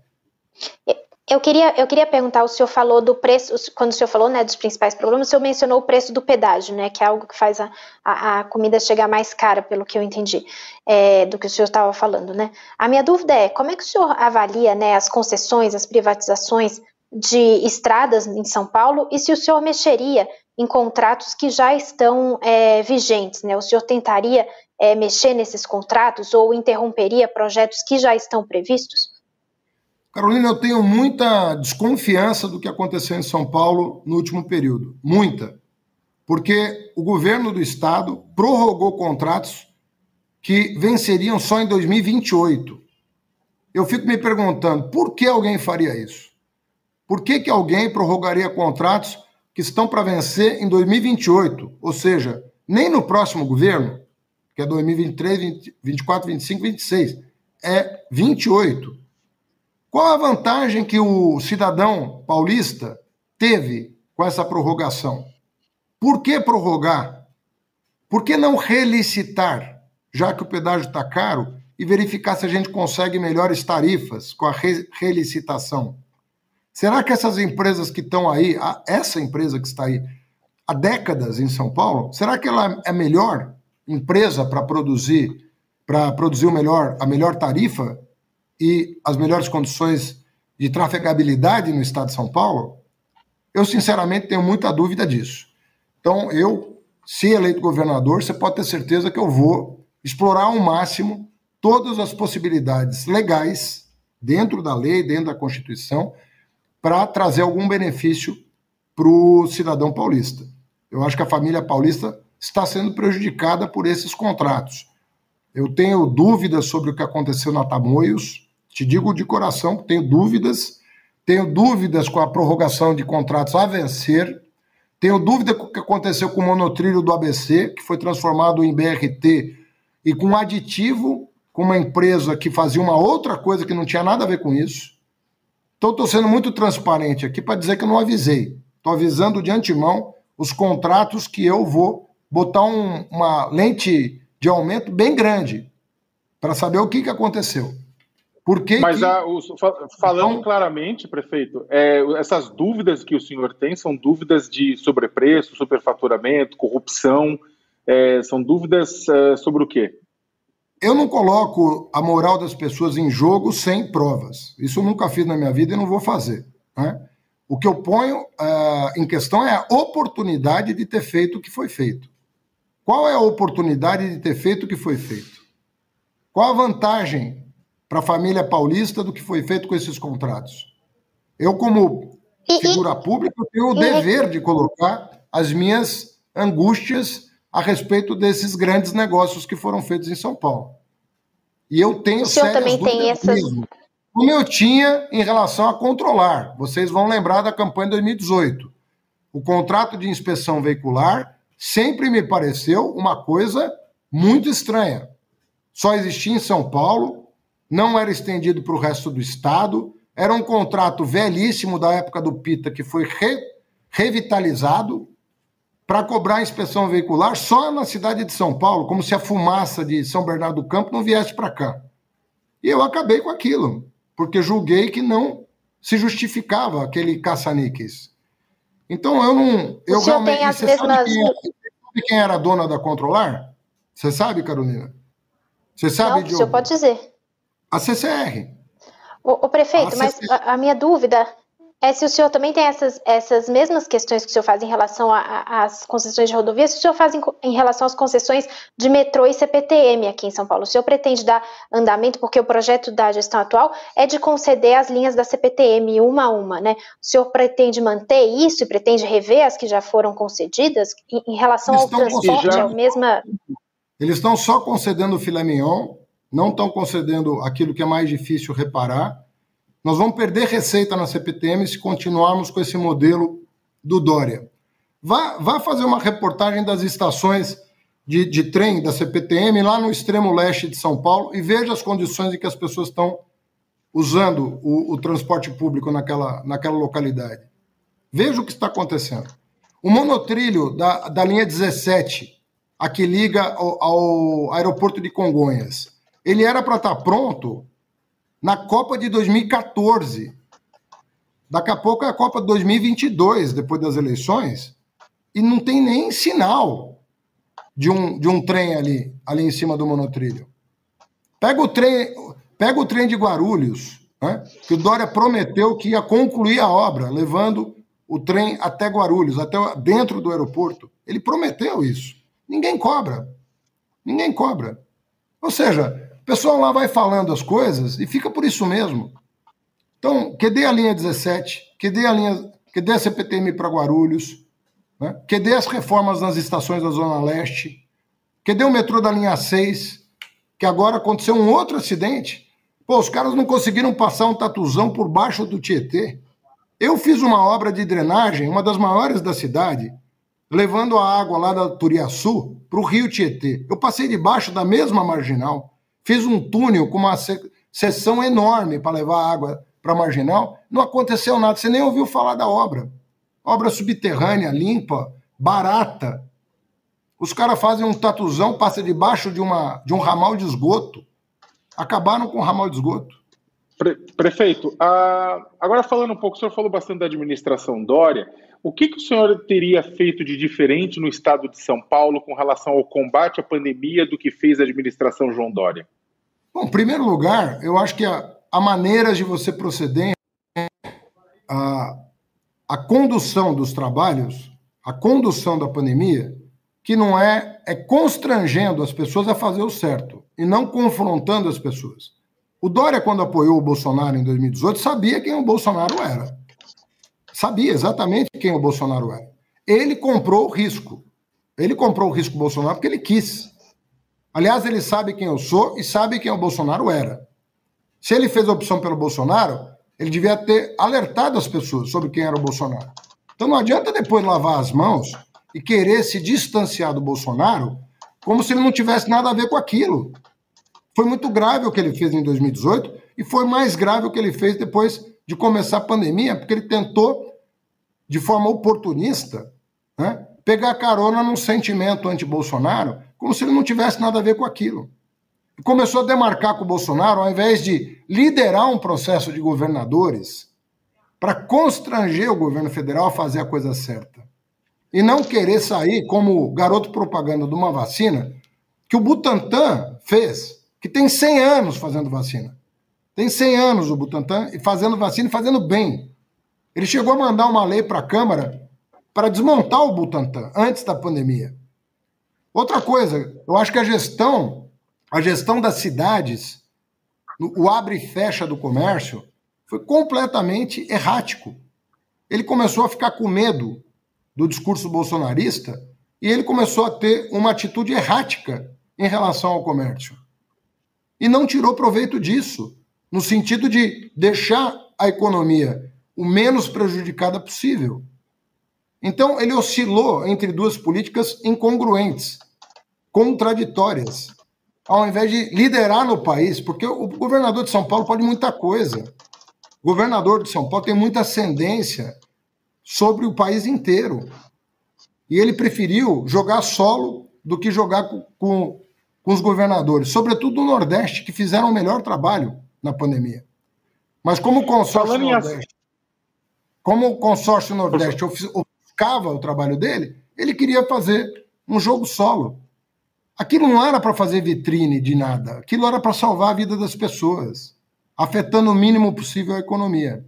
Eu queria, eu queria perguntar, o senhor falou do preço, quando o senhor falou né, dos principais problemas, o senhor mencionou o preço do pedágio, né, que é algo que faz a, a, a comida chegar mais cara, pelo que eu entendi, é, do que o senhor estava falando. Né? A minha dúvida é, como é que o senhor avalia né, as concessões, as privatizações de estradas em São Paulo e se o senhor mexeria em contratos que já estão é, vigentes? Né? O senhor tentaria é, mexer nesses contratos ou interromperia projetos que já estão previstos?
Carolina, eu tenho muita desconfiança do que aconteceu em São Paulo no último período. Muita. Porque o governo do estado prorrogou contratos que venceriam só em 2028. Eu fico me perguntando por que alguém faria isso? Por que, que alguém prorrogaria contratos que estão para vencer em 2028? Ou seja, nem no próximo governo, que é 2023, 2024, 25, 26, é 28. Qual a vantagem que o cidadão paulista teve com essa prorrogação? Por que prorrogar? Por que não relicitar, já que o pedágio está caro, e verificar se a gente consegue melhores tarifas com a re relicitação? Será que essas empresas que estão aí, essa empresa que está aí há décadas em São Paulo, será que ela é a melhor empresa para produzir para produzir o melhor, a melhor tarifa e as melhores condições de trafegabilidade no estado de São Paulo, eu sinceramente tenho muita dúvida disso. Então, eu, se eleito governador, você pode ter certeza que eu vou explorar ao máximo todas as possibilidades legais, dentro da lei, dentro da Constituição, para trazer algum benefício para o cidadão paulista. Eu acho que a família paulista está sendo prejudicada por esses contratos. Eu tenho dúvidas sobre o que aconteceu na Tamoios, te digo de coração, tenho dúvidas. Tenho dúvidas com a prorrogação de contratos a vencer. Tenho dúvida com o que aconteceu com o monotrilho do ABC, que foi transformado em BRT e com um aditivo com uma empresa que fazia uma outra coisa que não tinha nada a ver com isso. Então, estou sendo muito transparente aqui para dizer que eu não avisei. Estou avisando de antemão os contratos que eu vou botar um, uma lente de aumento bem grande para saber o que, que aconteceu. Por que
Mas
que...
A, o, falando então... claramente, prefeito, é, essas dúvidas que o senhor tem são dúvidas de sobrepreço, superfaturamento, corrupção, é, são dúvidas é, sobre o quê?
Eu não coloco a moral das pessoas em jogo sem provas. Isso eu nunca fiz na minha vida e não vou fazer. Né? O que eu ponho uh, em questão é a oportunidade de ter feito o que foi feito. Qual é a oportunidade de ter feito o que foi feito? Qual a vantagem para a família paulista do que foi feito com esses contratos. Eu, como figura pública, tenho o dever de colocar as minhas angústias a respeito desses grandes negócios que foram feitos em São Paulo. E eu tenho
o senhor também tem essas...
Mesmo. como eu tinha em relação a controlar. Vocês vão lembrar da campanha de 2018. O contrato de inspeção veicular sempre me pareceu uma coisa muito estranha. Só existia em São Paulo, não era estendido para o resto do estado, era um contrato velhíssimo da época do Pita que foi re, revitalizado para cobrar a inspeção veicular só na cidade de São Paulo, como se a fumaça de São Bernardo do Campo não viesse para cá. E eu acabei com aquilo, porque julguei que não se justificava aquele caça-níqueis. Então eu não. Eu
o realmente, tem as mesmas. Sabe quem,
sabe quem, era a dona da Controlar? Você sabe, Carolina? Você sabe?
Não, o senhor pode dizer.
A CCR.
O, o prefeito, a mas CCR. A, a minha dúvida é se o senhor também tem essas, essas mesmas questões que o senhor faz em relação às concessões de rodovias, se o senhor faz em, em, relação às concessões de metrô e CPTM aqui em São Paulo. O senhor pretende dar andamento, porque o projeto da gestão atual é de conceder as linhas da CPTM uma a uma, né? O senhor pretende manter isso e pretende rever as que já foram concedidas em, em relação Eles ao transporte, já... ao mesma.
Eles estão só concedendo o filé mignon, não estão concedendo aquilo que é mais difícil reparar nós vamos perder receita na CPTM se continuarmos com esse modelo do Dória. Vá, vá fazer uma reportagem das estações de, de trem da CPTM lá no extremo leste de São Paulo e veja as condições em que as pessoas estão usando o, o transporte público naquela, naquela localidade. Veja o que está acontecendo. O monotrilho da, da linha 17, a que liga ao, ao aeroporto de Congonhas, ele era para estar tá pronto na Copa de 2014. Daqui a pouco é a Copa de 2022, depois das eleições, e não tem nem sinal de um, de um trem ali, ali em cima do monotrilho. Pega o trem, pega o trem de Guarulhos, né, que o Dória prometeu que ia concluir a obra, levando o trem até Guarulhos, até dentro do aeroporto. Ele prometeu isso. Ninguém cobra. Ninguém cobra. Ou seja, pessoal lá vai falando as coisas e fica por isso mesmo. Então, que dê a linha 17, que dê a linha, que dê a CPTM para Guarulhos, né? que dê as reformas nas estações da Zona Leste, que dê o metrô da linha 6, que agora aconteceu um outro acidente. Pô, os caras não conseguiram passar um tatuzão por baixo do Tietê. Eu fiz uma obra de drenagem, uma das maiores da cidade, levando a água lá da Turiaçu para o rio Tietê. Eu passei debaixo da mesma marginal. Fiz um túnel com uma seção enorme para levar água para a marginal. Não aconteceu nada, você nem ouviu falar da obra. Obra subterrânea, limpa, barata. Os caras fazem um tatuzão, passa debaixo de, uma, de um ramal de esgoto. Acabaram com o ramal de esgoto.
Pre prefeito, uh, agora falando um pouco, o senhor falou bastante da administração Dória. O que, que o senhor teria feito de diferente no estado de São Paulo com relação ao combate à pandemia do que fez a administração João Dória?
Bom, em primeiro lugar, eu acho que a, a maneira de você proceder, a, a condução dos trabalhos, a condução da pandemia, que não é, é constrangendo as pessoas a fazer o certo e não confrontando as pessoas. O Dória, quando apoiou o Bolsonaro em 2018, sabia quem o Bolsonaro era. Sabia exatamente quem o Bolsonaro era. Ele comprou o risco. Ele comprou o risco Bolsonaro porque ele quis. Aliás, ele sabe quem eu sou e sabe quem o Bolsonaro era. Se ele fez a opção pelo Bolsonaro, ele devia ter alertado as pessoas sobre quem era o Bolsonaro. Então não adianta depois lavar as mãos e querer se distanciar do Bolsonaro como se ele não tivesse nada a ver com aquilo. Foi muito grave o que ele fez em 2018 e foi mais grave o que ele fez depois de começar a pandemia, porque ele tentou, de forma oportunista, né, pegar carona num sentimento anti-Bolsonaro como se ele não tivesse nada a ver com aquilo. Começou a demarcar com o Bolsonaro, ao invés de liderar um processo de governadores para constranger o governo federal a fazer a coisa certa. E não querer sair como garoto propaganda de uma vacina que o Butantan fez, que tem 100 anos fazendo vacina. Tem 100 anos o Butantan e fazendo vacina e fazendo bem. Ele chegou a mandar uma lei para a Câmara para desmontar o Butantan antes da pandemia. Outra coisa, eu acho que a gestão, a gestão das cidades, o abre e fecha do comércio, foi completamente errático. Ele começou a ficar com medo do discurso bolsonarista e ele começou a ter uma atitude errática em relação ao comércio. E não tirou proveito disso. no sentido de deixar a economia o menos prejudicada possível. Então, ele oscilou entre duas políticas incongruentes, contraditórias, ao invés de liderar no país, porque o governador de São Paulo pode muita coisa. O governador de São Paulo tem muita ascendência sobre o país inteiro. E ele preferiu jogar solo do que jogar com, com, com os governadores, sobretudo do Nordeste, que fizeram o melhor trabalho na pandemia. Mas como o consórcio Nordeste, como o consórcio Nordeste ofuscava o trabalho dele, ele queria fazer um jogo solo. Aquilo não era para fazer vitrine de nada, aquilo era para salvar a vida das pessoas, afetando o mínimo possível a economia.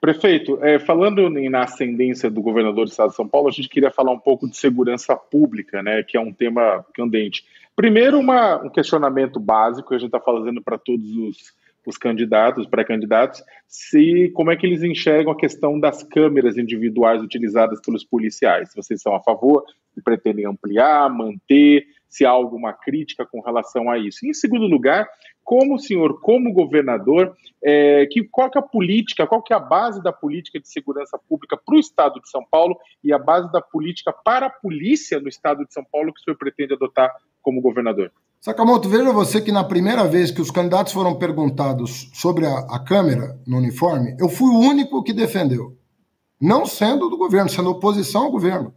Prefeito, é, falando na ascendência do governador do estado de São Paulo, a gente queria falar um pouco de segurança pública, né, que é um tema candente. Primeiro, uma, um questionamento básico que a gente está fazendo para todos os, os candidatos, pré-candidatos, se como é que eles enxergam a questão das câmeras individuais utilizadas pelos policiais. Se vocês são a favor, se pretendem ampliar, manter, se há alguma crítica com relação a isso. Em segundo lugar, como o senhor, como governador, é, que, qual que é a política, qual que é a base da política de segurança pública para o Estado de São Paulo e a base da política para a polícia no Estado de São Paulo que o senhor pretende adotar como governador?
Sakamoto, veja você que na primeira vez que os candidatos foram perguntados sobre a, a câmera no uniforme, eu fui o único que defendeu. Não sendo do governo, sendo oposição ao governo.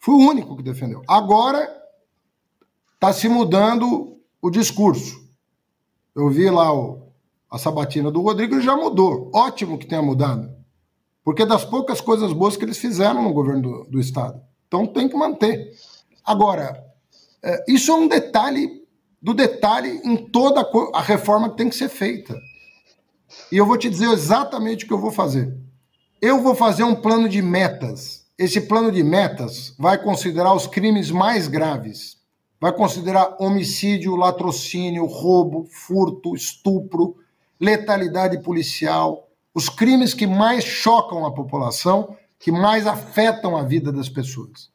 Fui o único que defendeu. Agora está se mudando o discurso. Eu vi lá o, a sabatina do Rodrigo e já mudou. Ótimo que tenha mudado. Porque é das poucas coisas boas que eles fizeram no governo do, do Estado. Então tem que manter. Agora, é, isso é um detalhe do detalhe em toda a reforma que tem que ser feita. E eu vou te dizer exatamente o que eu vou fazer. Eu vou fazer um plano de metas. Esse plano de metas vai considerar os crimes mais graves vai considerar homicídio, latrocínio, roubo, furto, estupro, letalidade policial, os crimes que mais chocam a população, que mais afetam a vida das pessoas.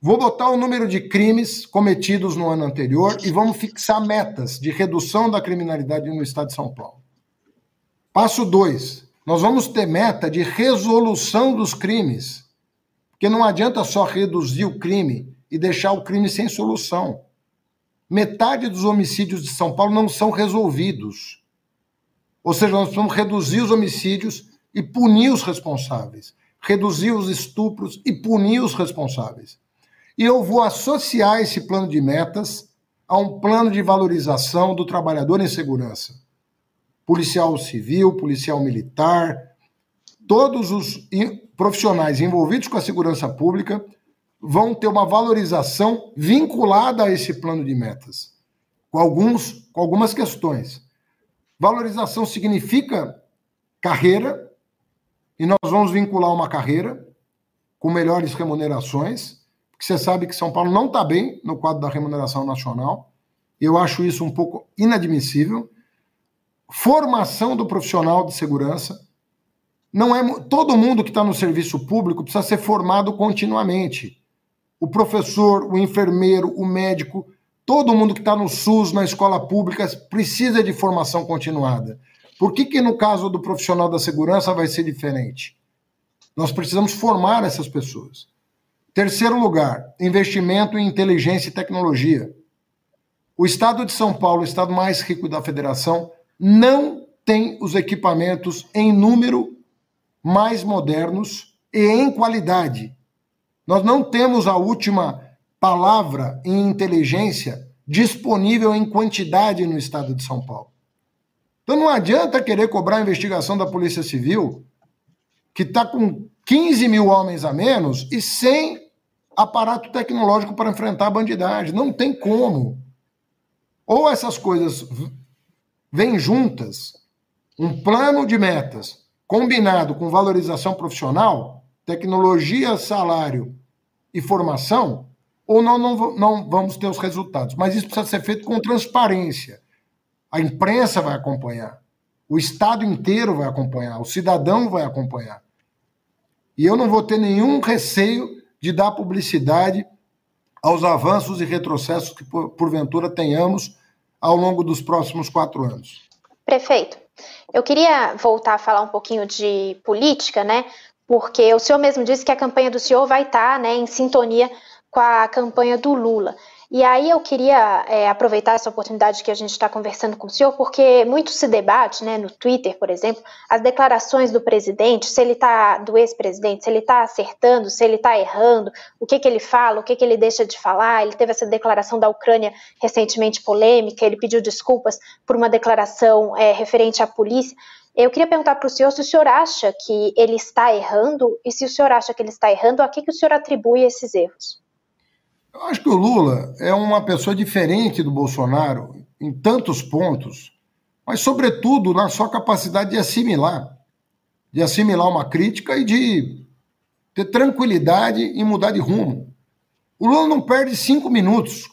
Vou botar o número de crimes cometidos no ano anterior e vamos fixar metas de redução da criminalidade no estado de São Paulo. Passo 2. Nós vamos ter meta de resolução dos crimes. Porque não adianta só reduzir o crime e deixar o crime sem solução. Metade dos homicídios de São Paulo não são resolvidos. Ou seja, nós precisamos reduzir os homicídios e punir os responsáveis. Reduzir os estupros e punir os responsáveis. E eu vou associar esse plano de metas a um plano de valorização do trabalhador em segurança. Policial civil, policial militar, todos os profissionais envolvidos com a segurança pública vão ter uma valorização vinculada a esse plano de metas, com, alguns, com algumas questões. Valorização significa carreira, e nós vamos vincular uma carreira com melhores remunerações, porque você sabe que São Paulo não está bem no quadro da remuneração nacional. Eu acho isso um pouco inadmissível. Formação do profissional de segurança. Não é todo mundo que está no serviço público precisa ser formado continuamente o professor, o enfermeiro, o médico, todo mundo que está no SUS, na escola pública, precisa de formação continuada. Por que, que no caso do profissional da segurança vai ser diferente? Nós precisamos formar essas pessoas. Terceiro lugar, investimento em inteligência e tecnologia. O estado de São Paulo, o estado mais rico da federação, não tem os equipamentos em número mais modernos e em qualidade nós não temos a última palavra em inteligência disponível em quantidade no estado de São Paulo. Então não adianta querer cobrar a investigação da Polícia Civil, que está com 15 mil homens a menos e sem aparato tecnológico para enfrentar a bandidagem. Não tem como. Ou essas coisas vêm juntas, um plano de metas combinado com valorização profissional, tecnologia, salário e formação, ou não, não, não vamos ter os resultados. Mas isso precisa ser feito com transparência. A imprensa vai acompanhar, o Estado inteiro vai acompanhar, o cidadão vai acompanhar. E eu não vou ter nenhum receio de dar publicidade aos avanços e retrocessos que, porventura, tenhamos ao longo dos próximos quatro anos.
Prefeito, Eu queria voltar a falar um pouquinho de política, né? Porque o senhor mesmo disse que a campanha do senhor vai estar né, em sintonia com a campanha do Lula. E aí eu queria é, aproveitar essa oportunidade que a gente está conversando com o senhor, porque muito se debate, né, no Twitter, por exemplo, as declarações do presidente, se ele está, do ex-presidente, se ele está acertando, se ele está errando, o que, que ele fala, o que, que ele deixa de falar. Ele teve essa declaração da Ucrânia recentemente polêmica, ele pediu desculpas por uma declaração é, referente à polícia. Eu queria perguntar para o senhor se o senhor acha que ele está errando, e se o senhor acha que ele está errando, a que, que o senhor atribui esses erros?
Eu acho que o Lula é uma pessoa diferente do Bolsonaro em tantos pontos, mas, sobretudo, na sua capacidade de assimilar de assimilar uma crítica e de ter tranquilidade em mudar de rumo. O Lula não perde cinco minutos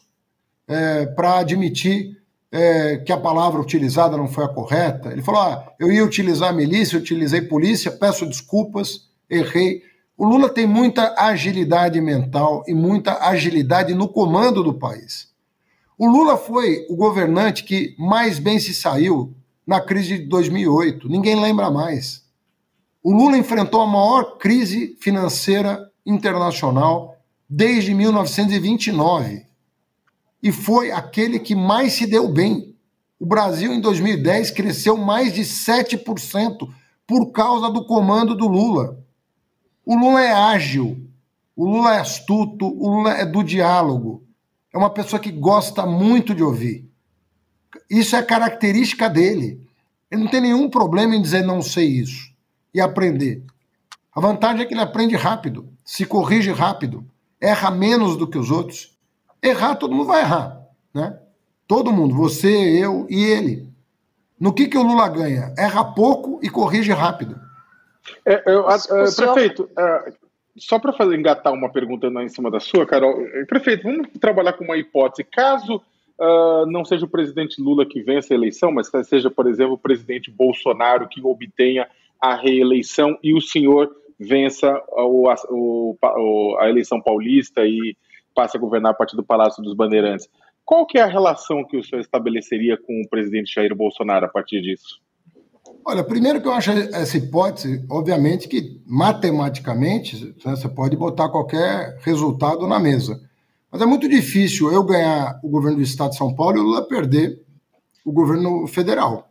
é, para admitir é, que a palavra utilizada não foi a correta. Ele falou: ah, eu ia utilizar milícia, utilizei polícia, peço desculpas, errei. O Lula tem muita agilidade mental e muita agilidade no comando do país. O Lula foi o governante que mais bem se saiu na crise de 2008. Ninguém lembra mais. O Lula enfrentou a maior crise financeira internacional desde 1929 e foi aquele que mais se deu bem. O Brasil, em 2010, cresceu mais de 7% por causa do comando do Lula. O Lula é ágil, o Lula é astuto, o Lula é do diálogo. É uma pessoa que gosta muito de ouvir. Isso é característica dele. Ele não tem nenhum problema em dizer não sei isso e aprender. A vantagem é que ele aprende rápido, se corrige rápido, erra menos do que os outros. Errar, todo mundo vai errar, né? Todo mundo, você, eu e ele. No que, que o Lula ganha? Erra pouco e corrige rápido.
É, eu, a, a, prefeito, é, só para fazer engatar uma pergunta em cima da sua, Carol, é, prefeito, vamos trabalhar com uma hipótese. Caso uh, não seja o presidente Lula que vença a eleição, mas seja, por exemplo, o presidente Bolsonaro que obtenha a reeleição e o senhor vença o, o, a eleição paulista e passe a governar a partir do Palácio dos Bandeirantes. Qual que é a relação que o senhor estabeleceria com o presidente Jair Bolsonaro a partir disso?
Olha, primeiro que eu acho essa hipótese, obviamente que matematicamente você pode botar qualquer resultado na mesa. Mas é muito difícil eu ganhar o governo do Estado de São Paulo e o Lula perder o governo federal.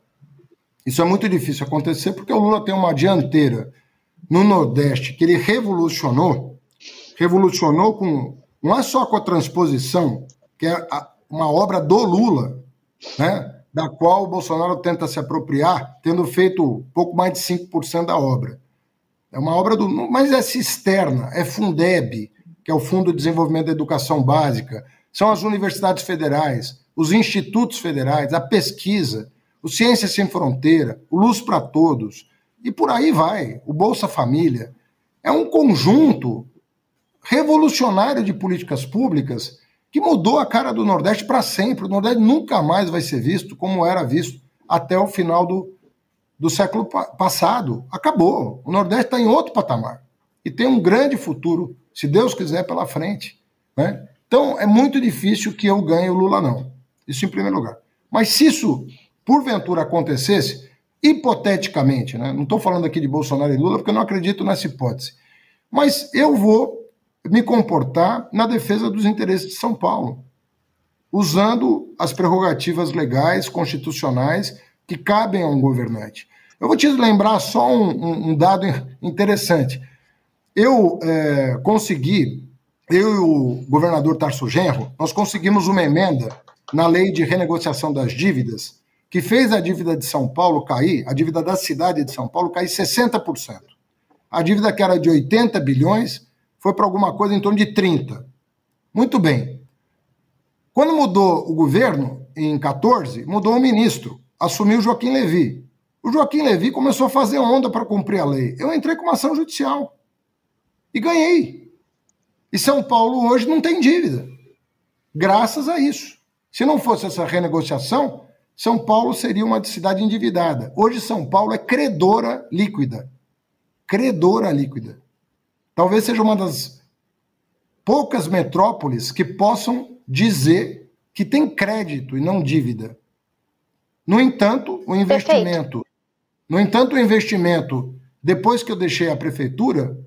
Isso é muito difícil acontecer porque o Lula tem uma dianteira no Nordeste que ele revolucionou, revolucionou com não é só com a transposição, que é uma obra do Lula, né? da qual o Bolsonaro tenta se apropriar, tendo feito pouco mais de 5% da obra. É uma obra do. Mas é cisterna, é Fundeb, que é o Fundo de Desenvolvimento da Educação Básica, são as universidades federais, os institutos federais, a pesquisa, o Ciência Sem Fronteira, o Luz para Todos, e por aí vai, o Bolsa Família. É um conjunto revolucionário de políticas públicas que mudou a cara do Nordeste para sempre. O Nordeste nunca mais vai ser visto como era visto até o final do, do século passado. Acabou. O Nordeste está em outro patamar e tem um grande futuro, se Deus quiser, pela frente. Né? Então, é muito difícil que eu ganhe o Lula, não. Isso em primeiro lugar. Mas se isso, porventura, acontecesse, hipoteticamente, né? não estou falando aqui de Bolsonaro e Lula, porque eu não acredito nessa hipótese, mas eu vou me comportar na defesa dos interesses de São Paulo, usando as prerrogativas legais, constitucionais que cabem a um governante. Eu vou te lembrar só um, um dado interessante. Eu é, consegui, eu e o governador Tarso Genro, nós conseguimos uma emenda na lei de renegociação das dívidas que fez a dívida de São Paulo cair, a dívida da cidade de São Paulo cair 60%. A dívida que era de 80 bilhões foi para alguma coisa em torno de 30. Muito bem. Quando mudou o governo, em 14, mudou o ministro, assumiu Joaquim Levi. O Joaquim Levi começou a fazer onda para cumprir a lei. Eu entrei com uma ação judicial e ganhei. E São Paulo hoje não tem dívida, graças a isso. Se não fosse essa renegociação, São Paulo seria uma cidade endividada. Hoje São Paulo é credora líquida. Credora líquida talvez seja uma das poucas metrópoles que possam dizer que tem crédito e não dívida. No entanto, o investimento Perfeito. No entanto, o investimento, depois que eu deixei a prefeitura,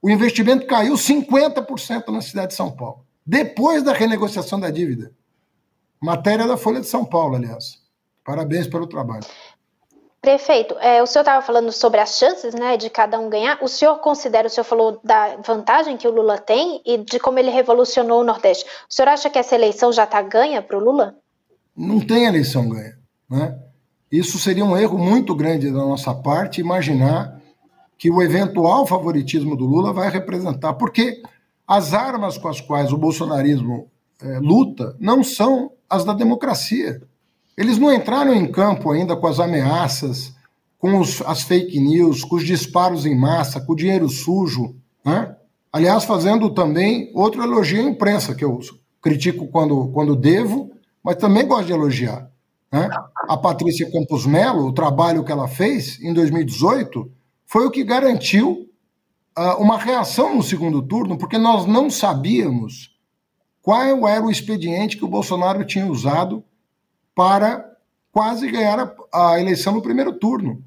o investimento caiu 50% na cidade de São Paulo, depois da renegociação da dívida. Matéria da Folha de São Paulo, aliás. Parabéns pelo trabalho.
Prefeito, é, o senhor estava falando sobre as chances né, de cada um ganhar. O senhor considera, o senhor falou da vantagem que o Lula tem e de como ele revolucionou o Nordeste. O senhor acha que essa eleição já está ganha para o Lula?
Não tem eleição ganha. Né? Isso seria um erro muito grande da nossa parte imaginar que o eventual favoritismo do Lula vai representar. Porque as armas com as quais o bolsonarismo é, luta não são as da democracia. Eles não entraram em campo ainda com as ameaças, com os, as fake news, com os disparos em massa, com o dinheiro sujo. Né? Aliás, fazendo também outro elogio à imprensa, que eu critico quando, quando devo, mas também gosto de elogiar. Né? A Patrícia Campos Melo, o trabalho que ela fez em 2018, foi o que garantiu uh, uma reação no segundo turno, porque nós não sabíamos qual era o expediente que o Bolsonaro tinha usado para quase ganhar a, a eleição no primeiro turno.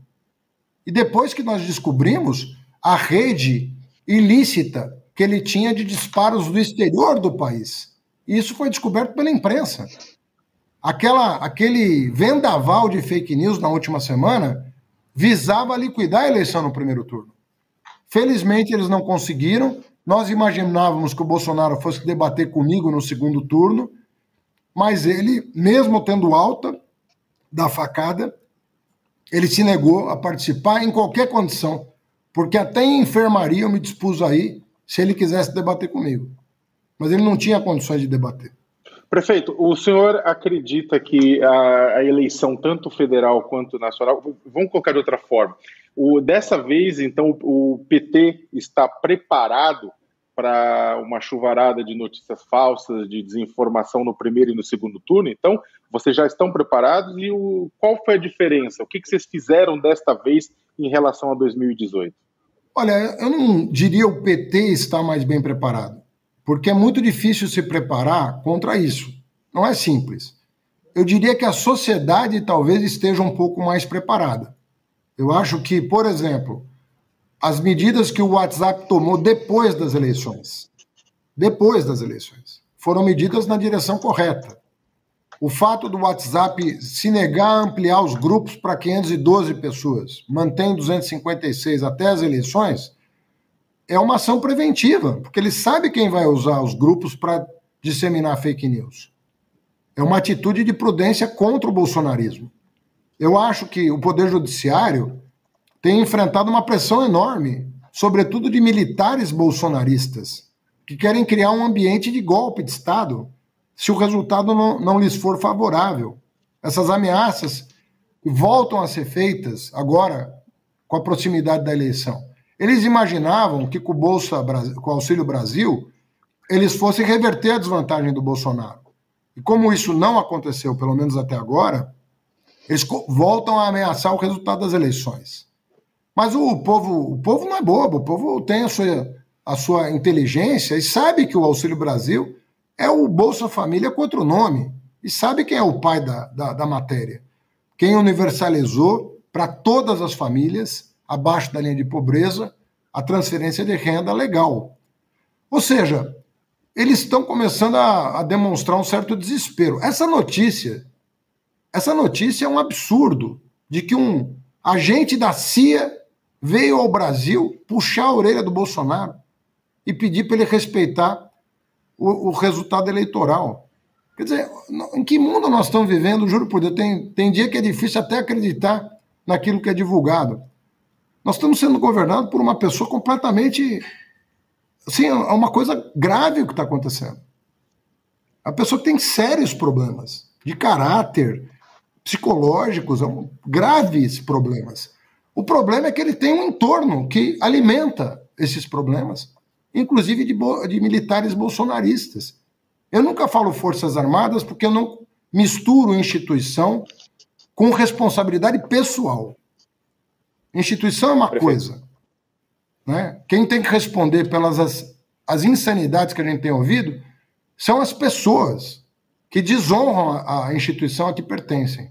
E depois que nós descobrimos a rede ilícita que ele tinha de disparos do exterior do país. Isso foi descoberto pela imprensa. Aquela, aquele vendaval de fake news na última semana visava liquidar a eleição no primeiro turno. Felizmente eles não conseguiram. Nós imaginávamos que o Bolsonaro fosse debater comigo no segundo turno mas ele, mesmo tendo alta da facada, ele se negou a participar em qualquer condição, porque até em enfermaria eu me dispus aí se ele quisesse debater comigo. Mas ele não tinha condições de debater.
Prefeito, o senhor acredita que a, a eleição, tanto federal quanto nacional, vamos colocar de outra forma, o, dessa vez, então, o PT está preparado para uma chuvarada de notícias falsas, de desinformação no primeiro e no segundo turno. Então, vocês já estão preparados e o, qual foi a diferença? O que, que vocês fizeram desta vez em relação a 2018?
Olha, eu não diria o PT está mais bem preparado, porque é muito difícil se preparar contra isso. Não é simples. Eu diria que a sociedade talvez esteja um pouco mais preparada. Eu acho que, por exemplo, as medidas que o WhatsApp tomou depois das eleições, depois das eleições, foram medidas na direção correta. O fato do WhatsApp se negar a ampliar os grupos para 512 pessoas, mantém 256 até as eleições, é uma ação preventiva, porque ele sabe quem vai usar os grupos para disseminar fake news. É uma atitude de prudência contra o bolsonarismo. Eu acho que o Poder Judiciário tem enfrentado uma pressão enorme, sobretudo de militares bolsonaristas, que querem criar um ambiente de golpe de Estado se o resultado não, não lhes for favorável. Essas ameaças voltam a ser feitas agora com a proximidade da eleição. Eles imaginavam que com o Bolsa com o Auxílio Brasil, eles fossem reverter a desvantagem do Bolsonaro. E como isso não aconteceu, pelo menos até agora, eles voltam a ameaçar o resultado das eleições. Mas o povo, o povo não é bobo, o povo tem a sua, a sua inteligência e sabe que o Auxílio Brasil é o Bolsa Família com outro nome. E sabe quem é o pai da, da, da matéria. Quem universalizou para todas as famílias, abaixo da linha de pobreza, a transferência de renda legal. Ou seja, eles estão começando a, a demonstrar um certo desespero. Essa notícia, essa notícia é um absurdo de que um agente da CIA veio ao Brasil puxar a orelha do Bolsonaro e pedir para ele respeitar o, o, resultado eleitoral. Quer dizer, em que mundo nós estamos vivendo? Juro por Deus, tem, tem dia que é difícil até acreditar naquilo que é divulgado. Nós estamos sendo governados por uma pessoa completamente. Assim, é uma coisa grave o que está acontecendo. A pessoa tem sérios problemas de caráter, psicológicos, graves problemas. O problema é que ele tem um entorno que alimenta esses problemas, inclusive de, de militares bolsonaristas. Eu nunca falo Forças Armadas porque eu não misturo instituição com responsabilidade pessoal. Instituição é uma Perfeito. coisa. Né? Quem tem que responder pelas as, as insanidades que a gente tem ouvido são as pessoas que desonram a, a instituição a que pertencem.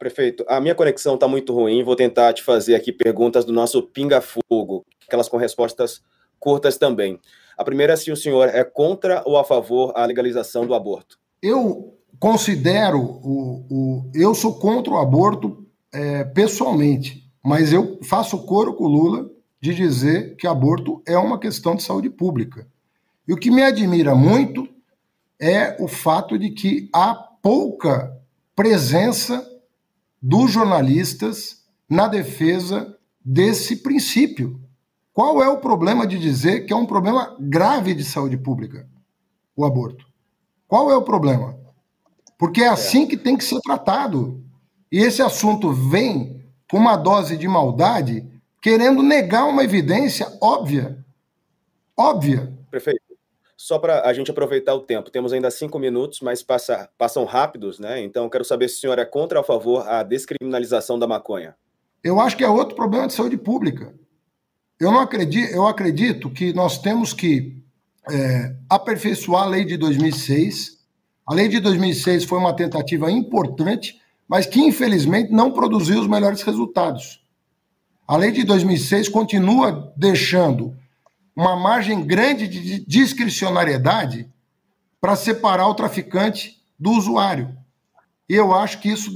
Prefeito, a minha conexão está muito ruim. Vou tentar te fazer aqui perguntas do nosso pinga-fogo, aquelas com respostas curtas também. A primeira é se o senhor é contra ou a favor a legalização do aborto.
Eu considero o, o eu sou contra o aborto é, pessoalmente, mas eu faço coro com o Lula de dizer que aborto é uma questão de saúde pública. E o que me admira muito é o fato de que há pouca presença dos jornalistas na defesa desse princípio. Qual é o problema de dizer que é um problema grave de saúde pública o aborto? Qual é o problema? Porque é assim que tem que ser tratado. E esse assunto vem com uma dose de maldade, querendo negar uma evidência óbvia. Óbvia.
Prefeito, só para a gente aproveitar o tempo, temos ainda cinco minutos, mas passa, passam rápidos, né? Então, quero saber se o senhor é contra ou a favor a descriminalização da maconha.
Eu acho que é outro problema de saúde pública. Eu não acredito, eu acredito que nós temos que é, aperfeiçoar a lei de 2006. A lei de 2006 foi uma tentativa importante, mas que infelizmente não produziu os melhores resultados. A lei de 2006 continua deixando uma margem grande de discricionariedade para separar o traficante do usuário. E eu acho que isso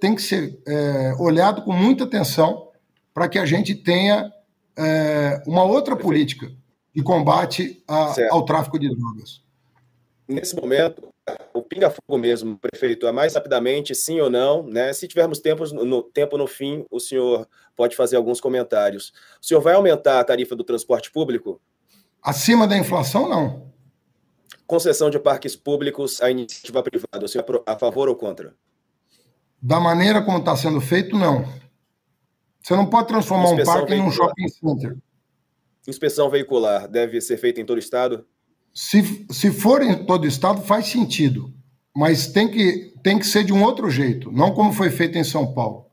tem que ser é, olhado com muita atenção para que a gente tenha é, uma outra política de combate a, ao tráfico de drogas.
Nesse momento, o pinga-fogo mesmo, prefeito, é mais rapidamente, sim ou não, né? Se tivermos tempo no, tempo no fim, o senhor pode fazer alguns comentários. O senhor vai aumentar a tarifa do transporte público?
Acima da inflação, não.
Concessão de parques públicos à iniciativa privada, o senhor é a favor ou contra?
Da maneira como está sendo feito, não. Você não pode transformar Inspeção um parque veicular. num shopping center.
Inspeção veicular deve ser feita em todo o estado?
Se, se for em todo o estado, faz sentido. Mas tem que, tem que ser de um outro jeito, não como foi feito em São Paulo.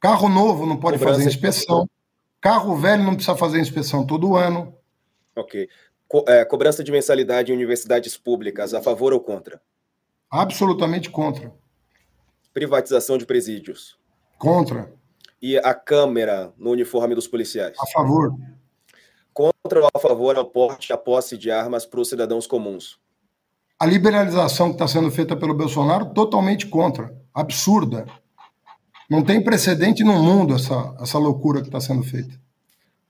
Carro novo não pode Cobrança fazer inspeção. Carro velho não precisa fazer inspeção todo ano.
Ok. Co é, cobrança de mensalidade em universidades públicas, a favor ou contra?
Absolutamente contra.
Privatização de presídios?
Contra.
E a câmera no uniforme dos policiais?
A favor.
Contra ou a favor ao porte e a posse de armas para os cidadãos comuns?
A liberalização que está sendo feita pelo Bolsonaro, totalmente contra. Absurda. Não tem precedente no mundo essa, essa loucura que está sendo feita.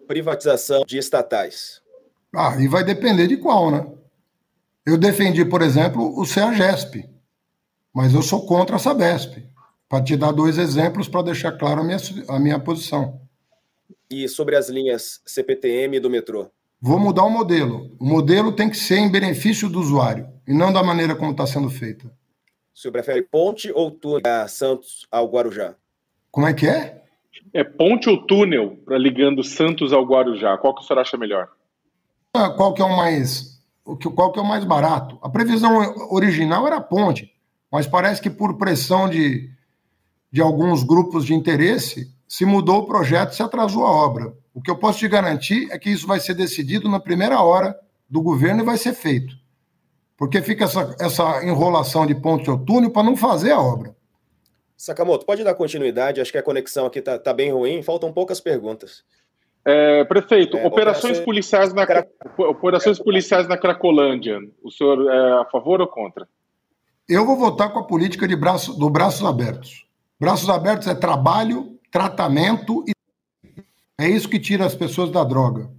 Privatização de estatais?
Ah, e vai depender de qual, né? Eu defendi, por exemplo, o CEAGESP, mas eu sou contra a Sabesp. Para te dar dois exemplos para deixar claro a minha, a minha posição.
E sobre as linhas CPTM do metrô?
Vou mudar o modelo. O modelo tem que ser em benefício do usuário e não da maneira como está sendo feita.
O senhor prefere ponte ou túnel a Santos ao Guarujá?
Como é que é?
É ponte ou túnel para ligando Santos ao Guarujá? Qual que o senhor acha melhor?
Ah, qual que é o mais qual que é o mais barato? A previsão original era ponte, mas parece que por pressão de, de alguns grupos de interesse se mudou o projeto se atrasou a obra. O que eu posso te garantir é que isso vai ser decidido na primeira hora do governo e vai ser feito. Porque fica essa, essa enrolação de ponte ou túnel para não fazer a obra.
Sakamoto, pode dar continuidade? Acho que a conexão aqui está tá bem ruim, faltam poucas perguntas.
É, prefeito, é, operações, policiais na, operações policiais na Cracolândia, o senhor é a favor ou contra?
Eu vou votar com a política de braço, do braços abertos. Braços abertos é trabalho, tratamento e é isso que tira as pessoas da droga.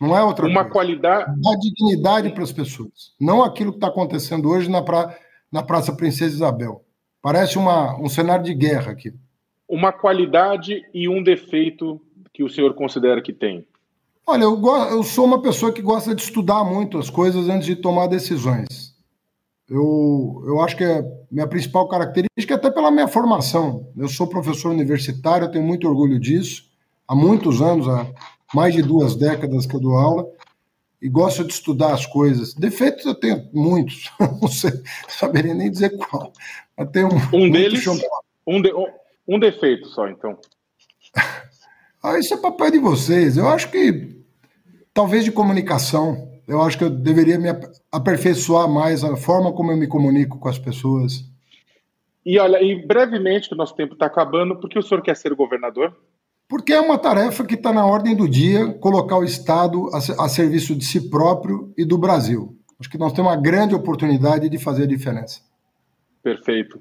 Não é outra
Uma
coisa.
qualidade.
Dá dignidade para as pessoas. Não aquilo que está acontecendo hoje na, pra, na Praça Princesa Isabel. Parece uma, um cenário de guerra aqui.
Uma qualidade e um defeito que o senhor considera que tem?
Olha, eu, eu sou uma pessoa que gosta de estudar muito as coisas antes de tomar decisões. Eu, eu acho que a minha principal característica é até pela minha formação. Eu sou professor universitário, eu tenho muito orgulho disso. Há muitos anos, há mais de duas décadas que eu dou aula, e gosto de estudar as coisas. Defeitos eu tenho muitos, [LAUGHS] não sei, saberia nem dizer qual. Eu tenho
um deles, um, de, um defeito só, então.
Ah, isso é papel de vocês. Eu acho que talvez de comunicação. Eu acho que eu deveria me aperfeiçoar mais a forma como eu me comunico com as pessoas.
E olha, e brevemente, que o nosso tempo está acabando, por que o senhor quer ser governador?
Porque é uma tarefa que está na ordem do dia colocar o Estado a, a serviço de si próprio e do Brasil. Acho que nós temos uma grande oportunidade de fazer a diferença.
Perfeito.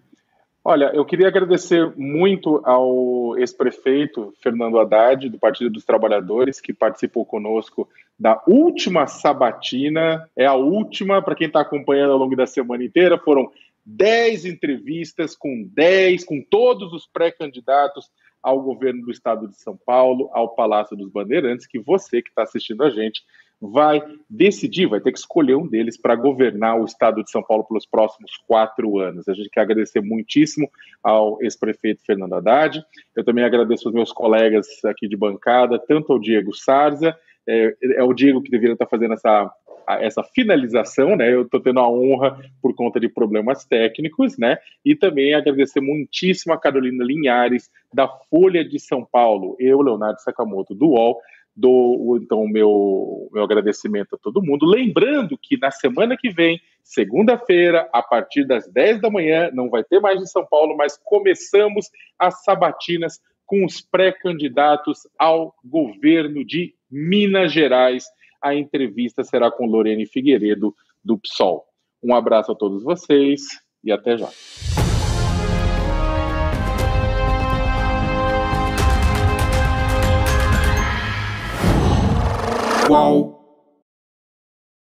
Olha, eu queria agradecer muito ao ex-prefeito Fernando Haddad, do Partido dos Trabalhadores, que participou conosco da última sabatina. É a última, para quem está acompanhando ao longo da semana inteira, foram 10 entrevistas com 10, com todos os pré-candidatos ao governo do estado de São Paulo, ao Palácio dos Bandeirantes, que você que está assistindo a gente vai decidir, vai ter que escolher um deles para governar o estado de São Paulo pelos próximos quatro anos. A gente quer agradecer muitíssimo ao ex-prefeito Fernando Haddad. Eu também agradeço aos meus colegas aqui de bancada, tanto ao Diego Sarza, é, é o Diego que deveria estar fazendo essa essa finalização, né? Eu estou tendo a honra por conta de problemas técnicos, né? E também agradecer muitíssimo a Carolina Linhares, da Folha de São Paulo, eu, Leonardo Sakamoto, do UOL, dou então o meu, meu agradecimento a todo mundo. Lembrando que na semana que vem, segunda-feira, a partir das 10 da manhã, não vai ter mais em São Paulo, mas começamos as sabatinas com os pré-candidatos ao governo de Minas Gerais. A entrevista será com Lorene Figueiredo, do PSOL. Um abraço a todos vocês e até já. Qual?